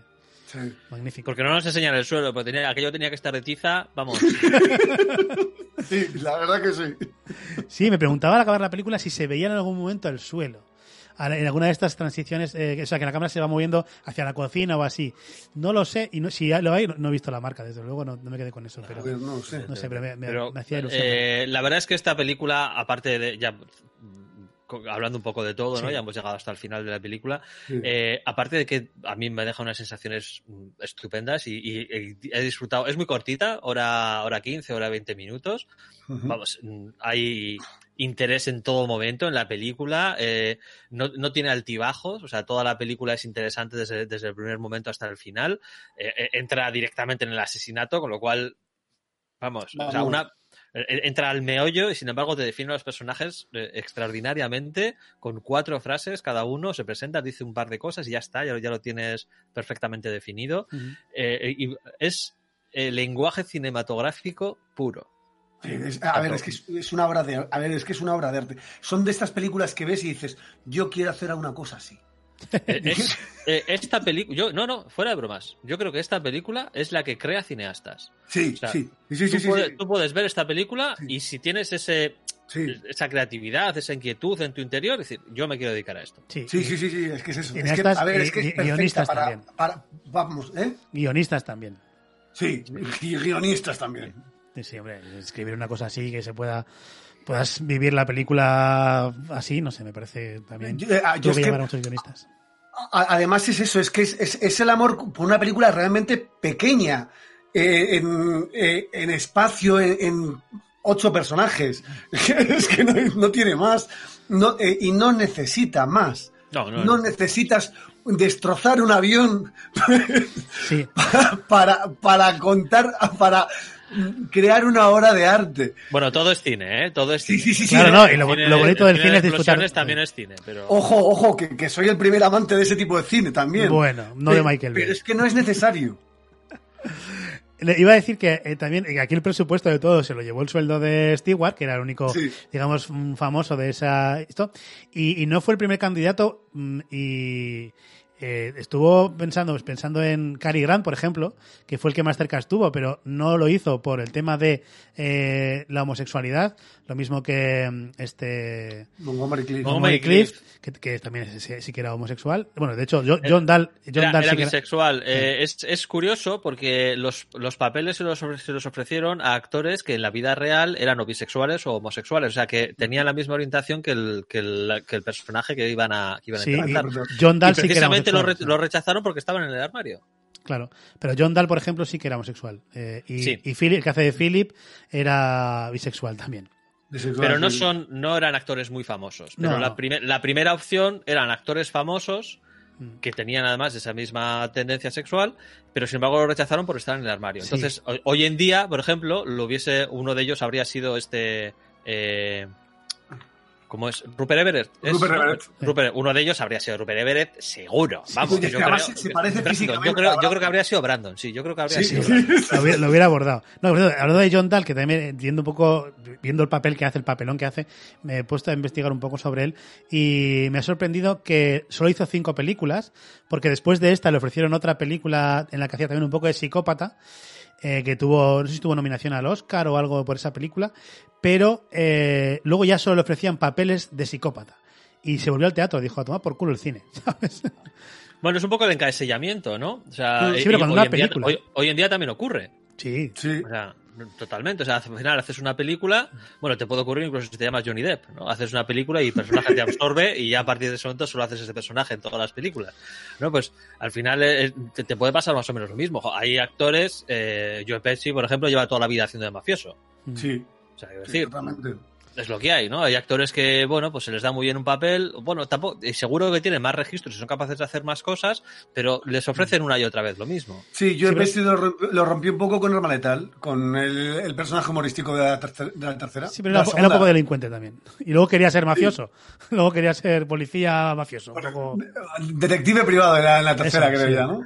Sí. Magnífico. Porque no nos enseñan el suelo, porque tenía, aquello tenía que estar de tiza, vamos. Sí, la verdad que sí. Sí, me preguntaba al acabar la película si se veía en algún momento el suelo. en alguna de estas transiciones, eh, o sea, que la cámara se va moviendo hacia la cocina o así. No lo sé, y no, si lo hay, no, no he visto la marca, desde luego, no, no me quedé con eso, pero Pues no sé. no sé, pero me, me- Pero, me hacía ilusión. eh, la verdad es que esta película, aparte de ya hablando un poco de todo, ¿no? Sí. Ya hemos llegado hasta el final de la película. Sí. Eh, aparte de que a mí me deja unas sensaciones mm, estupendas y, y- y he disfrutado. Es muy cortita, hora, hora 15, hora 20 minutos. Vamos, mm, hay interés en todo momento en la película. eh, no, no tiene altibajos, o sea, toda la película es interesante desde, desde el primer momento hasta el final. Eh, entra directamente en el asesinato, con lo cual, vamos, o sea, Vamos. una, entra al meollo y sin embargo te define a los personajes eh, extraordinariamente con cuatro frases cada uno se presenta dice un par de cosas y ya está ya, ya lo tienes perfectamente definido. Eh, y es eh, lenguaje cinematográfico puro es- a ver, es que es, es una obra de a ver, es que es una obra de arte. Son de estas películas que ves y dices, yo quiero hacer una cosa así. Eh, es- eh, esta película yo no no fuera de bromas yo creo que esta película es la que crea cineastas Sí, O sea, sí, sí, sí, sí, tú, sí, puedes, sí. tú puedes ver esta película Sí. y si tienes ese Sí, esa creatividad esa inquietud en tu interior decir yo me quiero dedicar a esto Sí, sí, sí, sí, sí, es que es eso. Es que, a ver, es que es guionistas para, también. para- vamos, ¿eh? Guionistas también. Sí, y guionistas también. Sí, hombre, escribir una cosa así que se pueda puedas vivir la película así, no sé, me parece también. Yo, eh, ah, yo es que a muchos guionistas. Además es eso, es que es, es- es el amor por una película realmente pequeña, eh, en, eh, en espacio, en, en ocho personajes. es que no, no tiene más no, eh, y no necesita más. no no, No necesitas destrozar un avión Sí, para, para contar, para crear una obra de arte. Bueno, todo es cine, ¿eh? Todo es Sí, cine. sí, sí, sí. claro, no, y lo, cine- lo bonito el del cine es de disfrutar. también es cine, pero... Ojo, ojo, que, que soy el primer amante de ese tipo de cine también. Bueno, no de Michael Bay. Pero es que no es necesario. Le iba a decir que eh, también que aquí el presupuesto de todo se lo llevó el sueldo de Stewart, que era el único, Sí. digamos, mm, famoso de esa esto, y, y no fue el primer candidato mm, y eh, estuvo pensando pensando en Cary Grant, por ejemplo, que fue el que más cerca estuvo, pero no lo hizo por el tema de eh, la homosexualidad, lo mismo que mm, este Montgomery Clift. Montgomery Clift, que, que también es- sí, sí que era homosexual. Bueno, de hecho, Jo- John Dahl, John Era, Dahl era sí que era- bisexual. Eh, es, es curioso porque los, los papeles se los, se los ofrecieron a actores que en la vida real eran o bisexuales o homosexuales. O sea, que tenían la misma orientación que el, que el, que el personaje que iban a, que iban a Sí. John Y Dahl sí que era lo, re- homosexual. lo rechazaron porque estaban en el armario. Claro, pero John Dahl, por ejemplo, sí que era homosexual. Eh, y, Sí. y Philip, el que hace de Philip, era bisexual también. Pero no son, no eran actores muy famosos. Pero No. la, prime- la primera opción eran actores famosos Mm. que tenían además esa misma tendencia sexual, pero sin embargo lo rechazaron por estar en el armario. Entonces, hoy, hoy en día, por ejemplo, lo hubiese, uno de ellos habría sido este. Eh, ¿Cómo es? Rupert Everett. ¿es? Rupert ¿no? Everett. Rupert- uno de ellos habría sido Rupert Everett, seguro. Vamos, yo creo, se parece físicamente yo creo, a yo creo que habría sido Brandon, sí, yo creo que habría Sí, sido sí. Lo hubiera, lo hubiera abordado. No, hablando de John Dahl, que también eh, viendo un poco, viendo el papel que hace, el papelón que hace, me he puesto a investigar un poco sobre él y me ha sorprendido que solo hizo cinco películas, porque después de esta le ofrecieron otra película en la que hacía también un poco de psicópata, eh, que tuvo, no sé si tuvo nominación al Oscar o algo por esa película, pero eh, luego ya solo le ofrecían papeles de psicópata. Y se volvió al teatro, dijo a tomar por culo el cine, ¿sabes? Bueno, es un poco el encasillamiento, ¿no? O sea, Sí, pero hoy en día- película. hoy- hoy en día también ocurre. Sí. Sí. O sea, totalmente. O sea, al final haces una película, bueno, te puede ocurrir incluso si te llamas Johnny Depp, ¿no? Haces una película y el personaje te absorbe y ya a partir de ese momento solo haces ese personaje en todas las películas. ¿No? Pues al final eh, te, te puede pasar más o menos lo mismo. Hay actores, eh, Joe Pesci, por ejemplo, lleva toda la vida haciendo de mafioso. Sí. O sea, quiero sí, decir, totalmente. Es lo que hay, ¿no? Hay actores que, bueno, pues se les da muy bien un papel, bueno, tampoco, y seguro que tienen más registros y son capaces de hacer más cosas, pero les ofrecen una y otra vez lo mismo. Sí, yo Sí, he pero- vestido, lo, romp- lo rompí un poco con Arma Letal, con el, el personaje humorístico de la, tercer- de la tercera. Sí, pero La era, era un poco delincuente también. Y luego quería ser mafioso. Luego quería ser policía mafioso. Un poco... Detective privado era en la tercera, Eso, creo sí. ya, ¿no?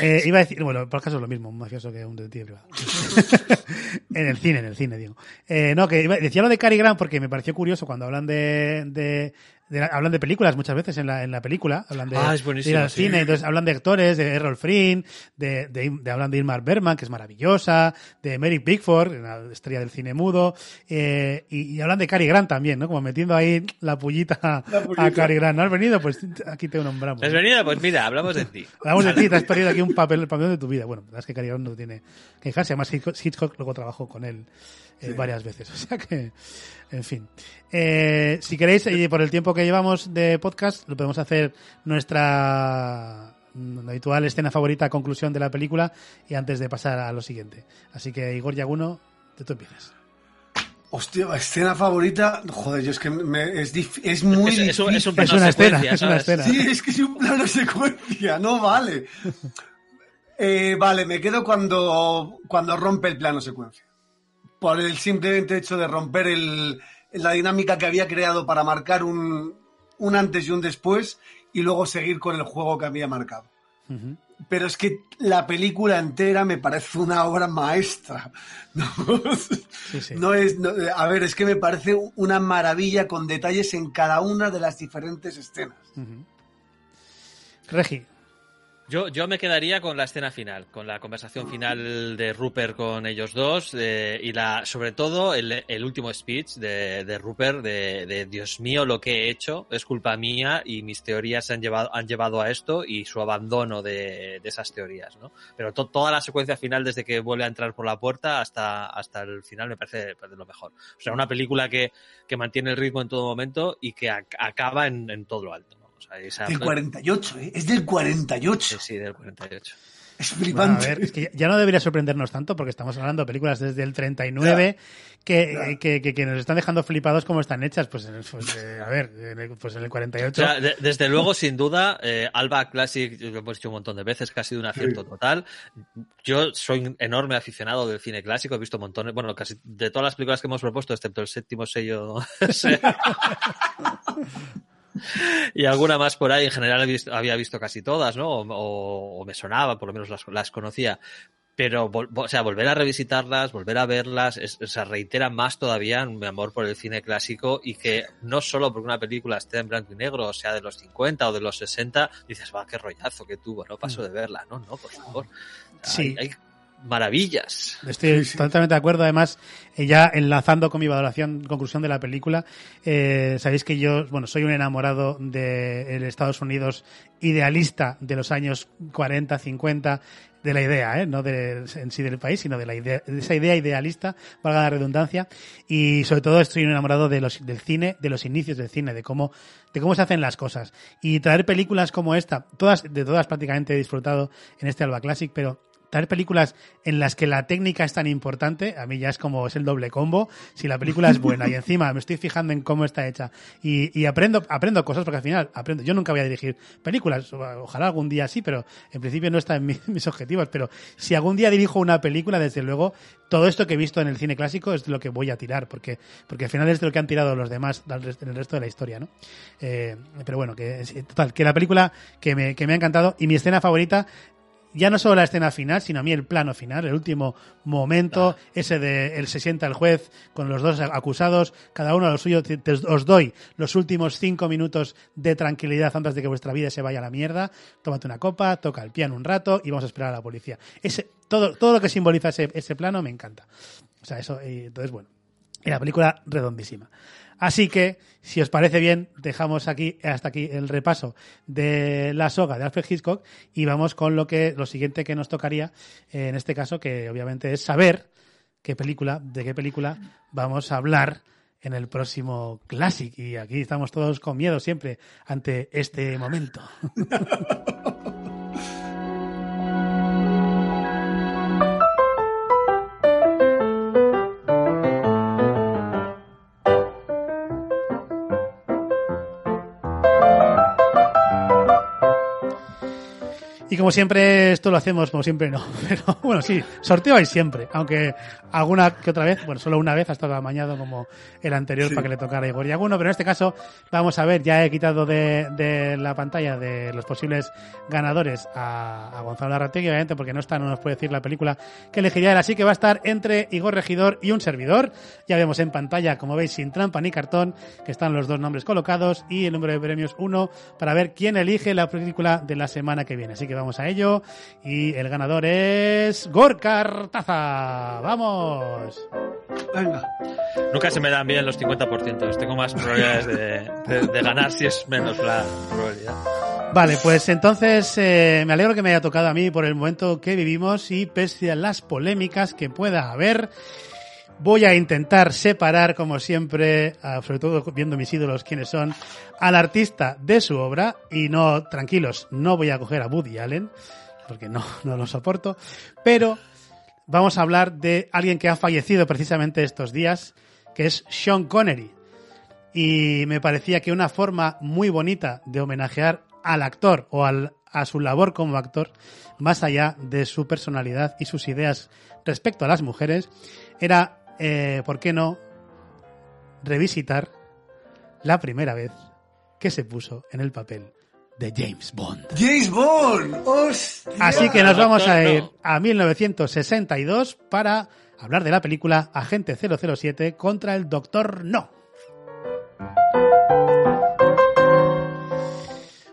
Eh, iba a decir, bueno, por el caso es lo mismo, un mafioso que un detective privado. en el cine, en el cine, digo. Eh, no, que iba- decía lo de Cary Grant porque me pareció curioso cuando hablan de, de de la- hablan de películas muchas veces en la, en la película, hablan de, Ah, es de buenísimo, ir al sí. cine, entonces hablan de actores, de Errol Flynn, de, de, de- hablan de Irmar Berman, que es maravillosa, de Mary Pickford, una estrella del cine mudo, eh, y, y hablan de Cary Grant también, ¿no? Como metiendo ahí la pullita, La pullita. a Cary Grant. ¿No has venido? Pues aquí te nombramos. ¿Has venido? Pues mira, hablamos de ti. Hablamos de ti, te has perdido aquí un papel, el papel de tu vida. Bueno, la verdad es que Cary Grant no tiene que quejarse. Además, Hitchcock, Hitchcock luego trabajó con él eh, varias veces. O sea que, en fin. Eh, si queréis, y por el tiempo que llevamos de podcast, lo podemos hacer nuestra habitual escena favorita, conclusión de la película, y antes de pasar a lo siguiente. Así que, Igor Yaguno, de tú empiezas. Hostia, escena favorita. Joder, yo es que me- es, dif- es muy Es, es un, es un una escena, es una escena. Sí, es que es un plano secuencia, no vale. Eh, vale, me quedo cuando, cuando rompe el plano secuencia. Por el simplemente hecho de romper el, la dinámica que había creado para marcar un, un antes y un después y luego seguir con el juego que había marcado. Pero es que la película entera me parece una obra maestra. No, Sí, sí. no es, no, a ver, es que me parece una maravilla con detalles en cada una de las diferentes escenas. Regi. Yo, yo me quedaría con la escena final, con la conversación final de Rupert con ellos dos eh, y la, sobre todo el, el último speech de, de Rupert de, de Dios mío lo que he hecho es culpa mía y mis teorías se han llevado, han llevado a esto y su abandono de, de esas teorías, ¿no? Pero to- toda la secuencia final desde que vuelve a entrar por la puerta hasta, hasta el final me parece, me parece lo mejor. O sea, una película que, que mantiene el ritmo en todo momento y que ac- acaba en, en todo lo alto. ¿no? O sea, esa- Del 48, ¿eh? Es del 48. Sí, sí, del 48. Es Bueno, a flipante. ver, es que ya- no debería sorprendernos tanto porque estamos hablando de películas desde el 39 que, Ya. que, que, que nos están dejando flipados como están hechas. Pues, en el- pues, eh, a ver, en el, pues en el 48. O sea, de- desde luego, sin duda, eh, Alba Classic, lo hemos dicho un montón de veces, que ha sido un acierto total. Yo soy un enorme aficionado del cine clásico, he visto montones, bueno, casi de todas las películas que hemos propuesto, excepto el séptimo sello. y alguna más por ahí, en general visto- había visto casi todas, ¿no? O, o- o me sonaba, por lo menos las, las conocía. Pero, o sea, volver a revisitarlas, volver a verlas, es- o sea, reitera más todavía mi amor por el cine clásico y que no solo porque una película esté en blanco y negro, o sea, de los 50 o de los 60, dices, va, qué rollazo que tuvo, no paso de verla, no, no, por favor. Sí. Hay, hay maravillas. Estoy totalmente de acuerdo. Además, eh, ya enlazando con mi valoración, conclusión de la película, eh, sabéis que yo, bueno, soy un enamorado del Estados Unidos idealista de los años 40, 50, de la idea, ¿eh? no de, en sí del país, sino de, la idea, de esa idea idealista, valga la redundancia. Y sobre todo estoy un enamorado de los, del cine, de los inicios del cine, de cómo, de cómo se hacen las cosas. Y traer películas como esta, todas, de todas prácticamente he disfrutado en este Alba Classic, pero traer películas en las que la técnica es tan importante, a mí ya es como es el doble combo. Si la película es buena y encima me estoy fijando en cómo está hecha y, y aprendo, aprendo cosas, porque al final aprendo. Yo nunca voy a dirigir películas, ojalá algún día sí, pero en principio no está en mi- mis objetivos. Pero si algún día dirijo una película, desde luego, todo esto que he visto en el cine clásico es de lo que voy a tirar, porque, porque al final es de lo que han tirado los demás en el resto de la historia, ¿no? Eh, pero bueno, que total, que la película que me, que me ha encantado y mi escena favorita ya no solo la escena final, sino a mí el plano final, el último momento, ese de él se sienta el juez con los dos acusados, cada uno a lo suyo, te- te- os doy los últimos cinco minutos de tranquilidad antes de que vuestra vida se vaya a la mierda, tómate una copa, toca el piano un rato y vamos a esperar a la policía. Ese, todo, todo lo que simboliza ese, ese plano me encanta. O sea, eso, y entonces bueno, y la película redondísima. Así que, si os parece bien, dejamos aquí hasta aquí el repaso de la soga de Alfred Hitchcock y vamos con lo que lo siguiente que nos tocaría, eh, en este caso, que obviamente es saber qué película, de qué película vamos a hablar en el próximo Classic. Y aquí estamos todos con miedo siempre ante este momento. como siempre, esto lo hacemos, como siempre no. Pero bueno, sí, sorteo hay siempre. Aunque alguna que otra vez, bueno, solo una vez ha estado amañado como el anterior Sí. para que le tocara a Igor Yaguno. Pero en este caso, vamos a ver, ya he quitado de, de la pantalla de los posibles ganadores a, a Gonzalo Larrategui, obviamente, porque no está, no nos puede decir la película que elegiría él. Así que va a estar entre Igor Regidor y un servidor. Ya vemos en pantalla, como veis, sin trampa ni cartón, que están los dos nombres colocados y el número de premios uno para ver quién elige la película de la semana que viene. Así que vamos a ello. Y el ganador es Gorka Artaza. ¡Vamos! Venga. Nunca se me dan bien los 50%. Tengo más probabilidades de, de- de ganar si es menos la probabilidad. Vale, pues entonces eh, me alegro que me haya tocado a mí por el momento que vivimos y pese a las polémicas que pueda haber, voy a intentar separar, como siempre, ah, sobre todo viendo mis ídolos quiénes son, al artista de su obra. Y no, tranquilos, no voy a coger a Woody Allen, porque no, no lo soporto, pero vamos a hablar de alguien que ha fallecido precisamente estos días, que es Sean Connery. Y me parecía que una forma muy bonita de homenajear al actor o al, a su labor como actor, más allá de su personalidad y sus ideas respecto a las mujeres, era, eh, ¿por qué no?, revisitar la primera vez que se puso en el papel de James Bond. James Bond. ¡Hostia! Así que nos vamos a ir a 1962 para hablar de la película Agente 007 contra el Doctor No.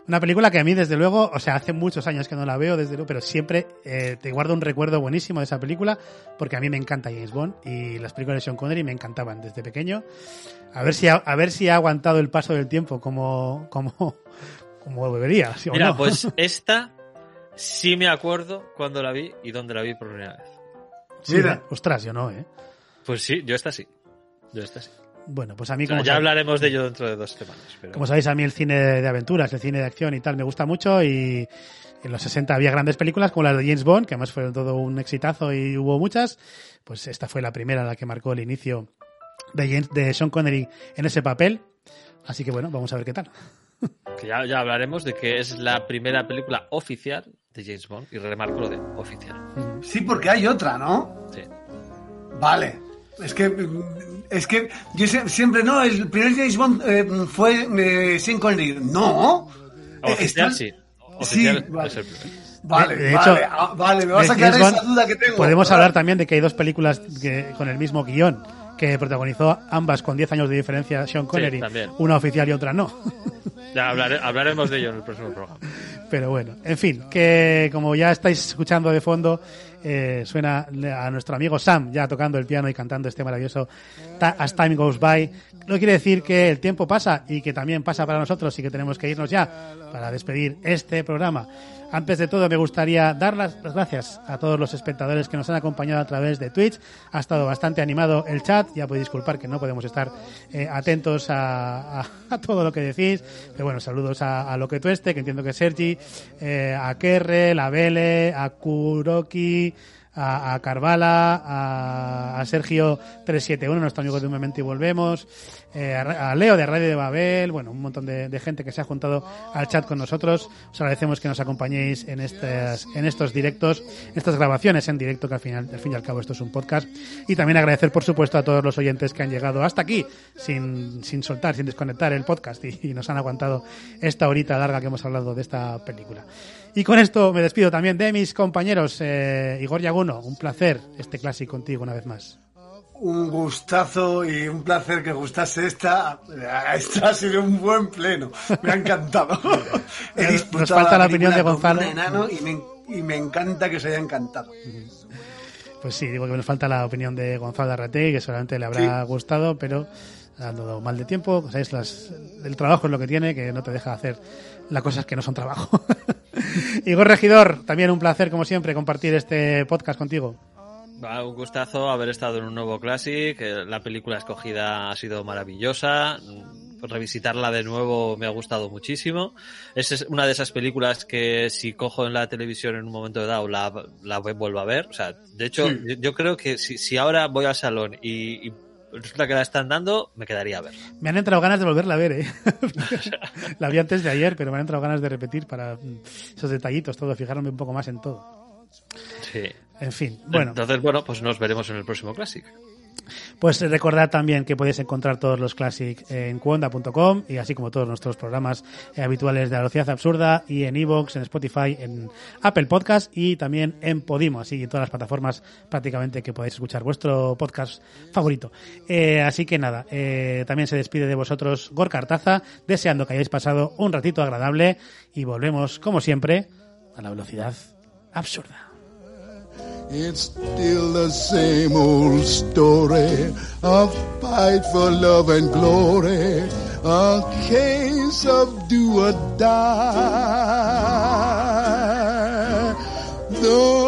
Una película que a mí, desde luego, o sea, hace muchos años que no la veo, desde luego, pero siempre eh, te guardo un recuerdo buenísimo de esa película, porque a mí me encanta James Bond y las películas de Sean Connery me encantaban desde pequeño. A ver si ha, a ver si ha aguantado el paso del tiempo como, como, como debería. ¿sí o Mira, no? pues esta sí me acuerdo cuando la vi y dónde la vi por primera vez. Sí, Mira. ostras, yo no, ¿eh? Pues sí, yo esta sí. Yo esta sí. Bueno, pues a mí como ya hablaremos de ello dentro de dos semanas. Pero... Como sabéis, a mí el cine de aventuras, el cine de acción y tal me gusta mucho y en los 60 había grandes películas como las de James Bond, que además fue todo un exitazo y hubo muchas. Pues esta fue la primera la que marcó el inicio de, James, de Sean Connery en ese papel. Así que bueno, vamos a ver qué tal. Que ya, ya hablaremos de que es la primera película oficial de James Bond. Y remarco lo de oficial. Sí, porque hay otra, ¿no? Sí. Vale. Es que, es que yo sie- siempre, no, el primer James Bond eh, fue eh, Sean Connery. No. Eh, Oficial sí. Oficial Sí, vale. es el primero. Vale, De- de vale, hecho, ah, vale, me vas a quedar esa duda que tengo. Podemos hablar también de que hay dos películas que, con el mismo guion que protagonizó ambas con 10 años de diferencia Sean Connery, una oficial y otra no. Ya hablare- hablaremos de ello en el próximo programa. Pero bueno, en fin, que como ya estáis escuchando de fondo, eh, suena a nuestro amigo Sam ya tocando el piano y cantando este maravilloso As Time Goes By. No quiere decir que el tiempo pasa y que también pasa para nosotros y que tenemos que irnos ya para despedir este programa. Antes de todo, me gustaría dar las, gracias a todos los espectadores que nos han acompañado a través de Twitch. Ha estado bastante animado el chat. Ya podéis disculpar que no podemos estar eh, atentos a, todo lo que decís. Pero bueno, saludos a, lo que tueste, que entiendo que es Sergi, eh, a Kerre, a Vele, a Kuroki, a, Carvala, a, a Sergio 371, nuestro amigo de un momento y volvemos, eh, a, Leo de Radio de Babel, bueno, un montón de, de gente que se ha juntado al chat con nosotros. Os agradecemos que nos acompañéis en estas, en estos directos, estas grabaciones en directo, que al final, al fin y al cabo esto es un podcast. Y también agradecer, por supuesto, a todos los oyentes que han llegado hasta aquí, sin, sin soltar, sin desconectar el podcast y, y nos han aguantado esta horita larga que hemos hablado de esta película. Y con esto me despido también de mis compañeros, eh, Igor Yaguno, un placer este clásico contigo una vez más. Un gustazo y un placer que gustase esta. Esta ha sido un buen pleno. Me ha encantado. He Nos falta la opinión de Gonzalo. enano y, me, y me encanta que os haya encantado. Pues sí, digo que nos falta la opinión de Gonzalo Arrate, que seguramente le habrá gustado, pero ha dado mal de tiempo. ¿Sabes? Las, el trabajo es lo que tiene, que no te deja hacer las cosas que no son trabajo. Igor Regidor, también un placer, como siempre, compartir este podcast contigo. Un gustazo haber estado en un nuevo Classic. eh, La película escogida ha sido maravillosa. mm, Revisitarla de nuevo me ha gustado muchísimo. Es una de esas películas que si cojo en la televisión en un momento dado la, la vuelvo a ver. O sea, de hecho, Sí. yo, yo creo que si, si ahora voy al salón y, y resulta que la están dando, me quedaría a ver. Me han entrado ganas de volverla a ver, ¿eh? la vi antes de ayer, pero me han entrado ganas de repetir para mm, esos detallitos, todo, fijarme un poco más en todo. Sí. En fin, bueno. Entonces, bueno, pues nos veremos en el próximo Classic. Pues recordad también que podéis encontrar todos los Classic en cuonda.com y así como todos nuestros programas eh, habituales de la velocidad absurda y en Evox, en Spotify, en Apple Podcast y también en Podimo, así en todas las plataformas prácticamente que podáis escuchar vuestro podcast favorito. Eh, así que nada, eh, también se despide de vosotros Gorka Artaza, deseando que hayáis pasado un ratito agradable y volvemos, como siempre, a la velocidad absurda. It's still the same old story. of fight for love and glory. A case of do or die. The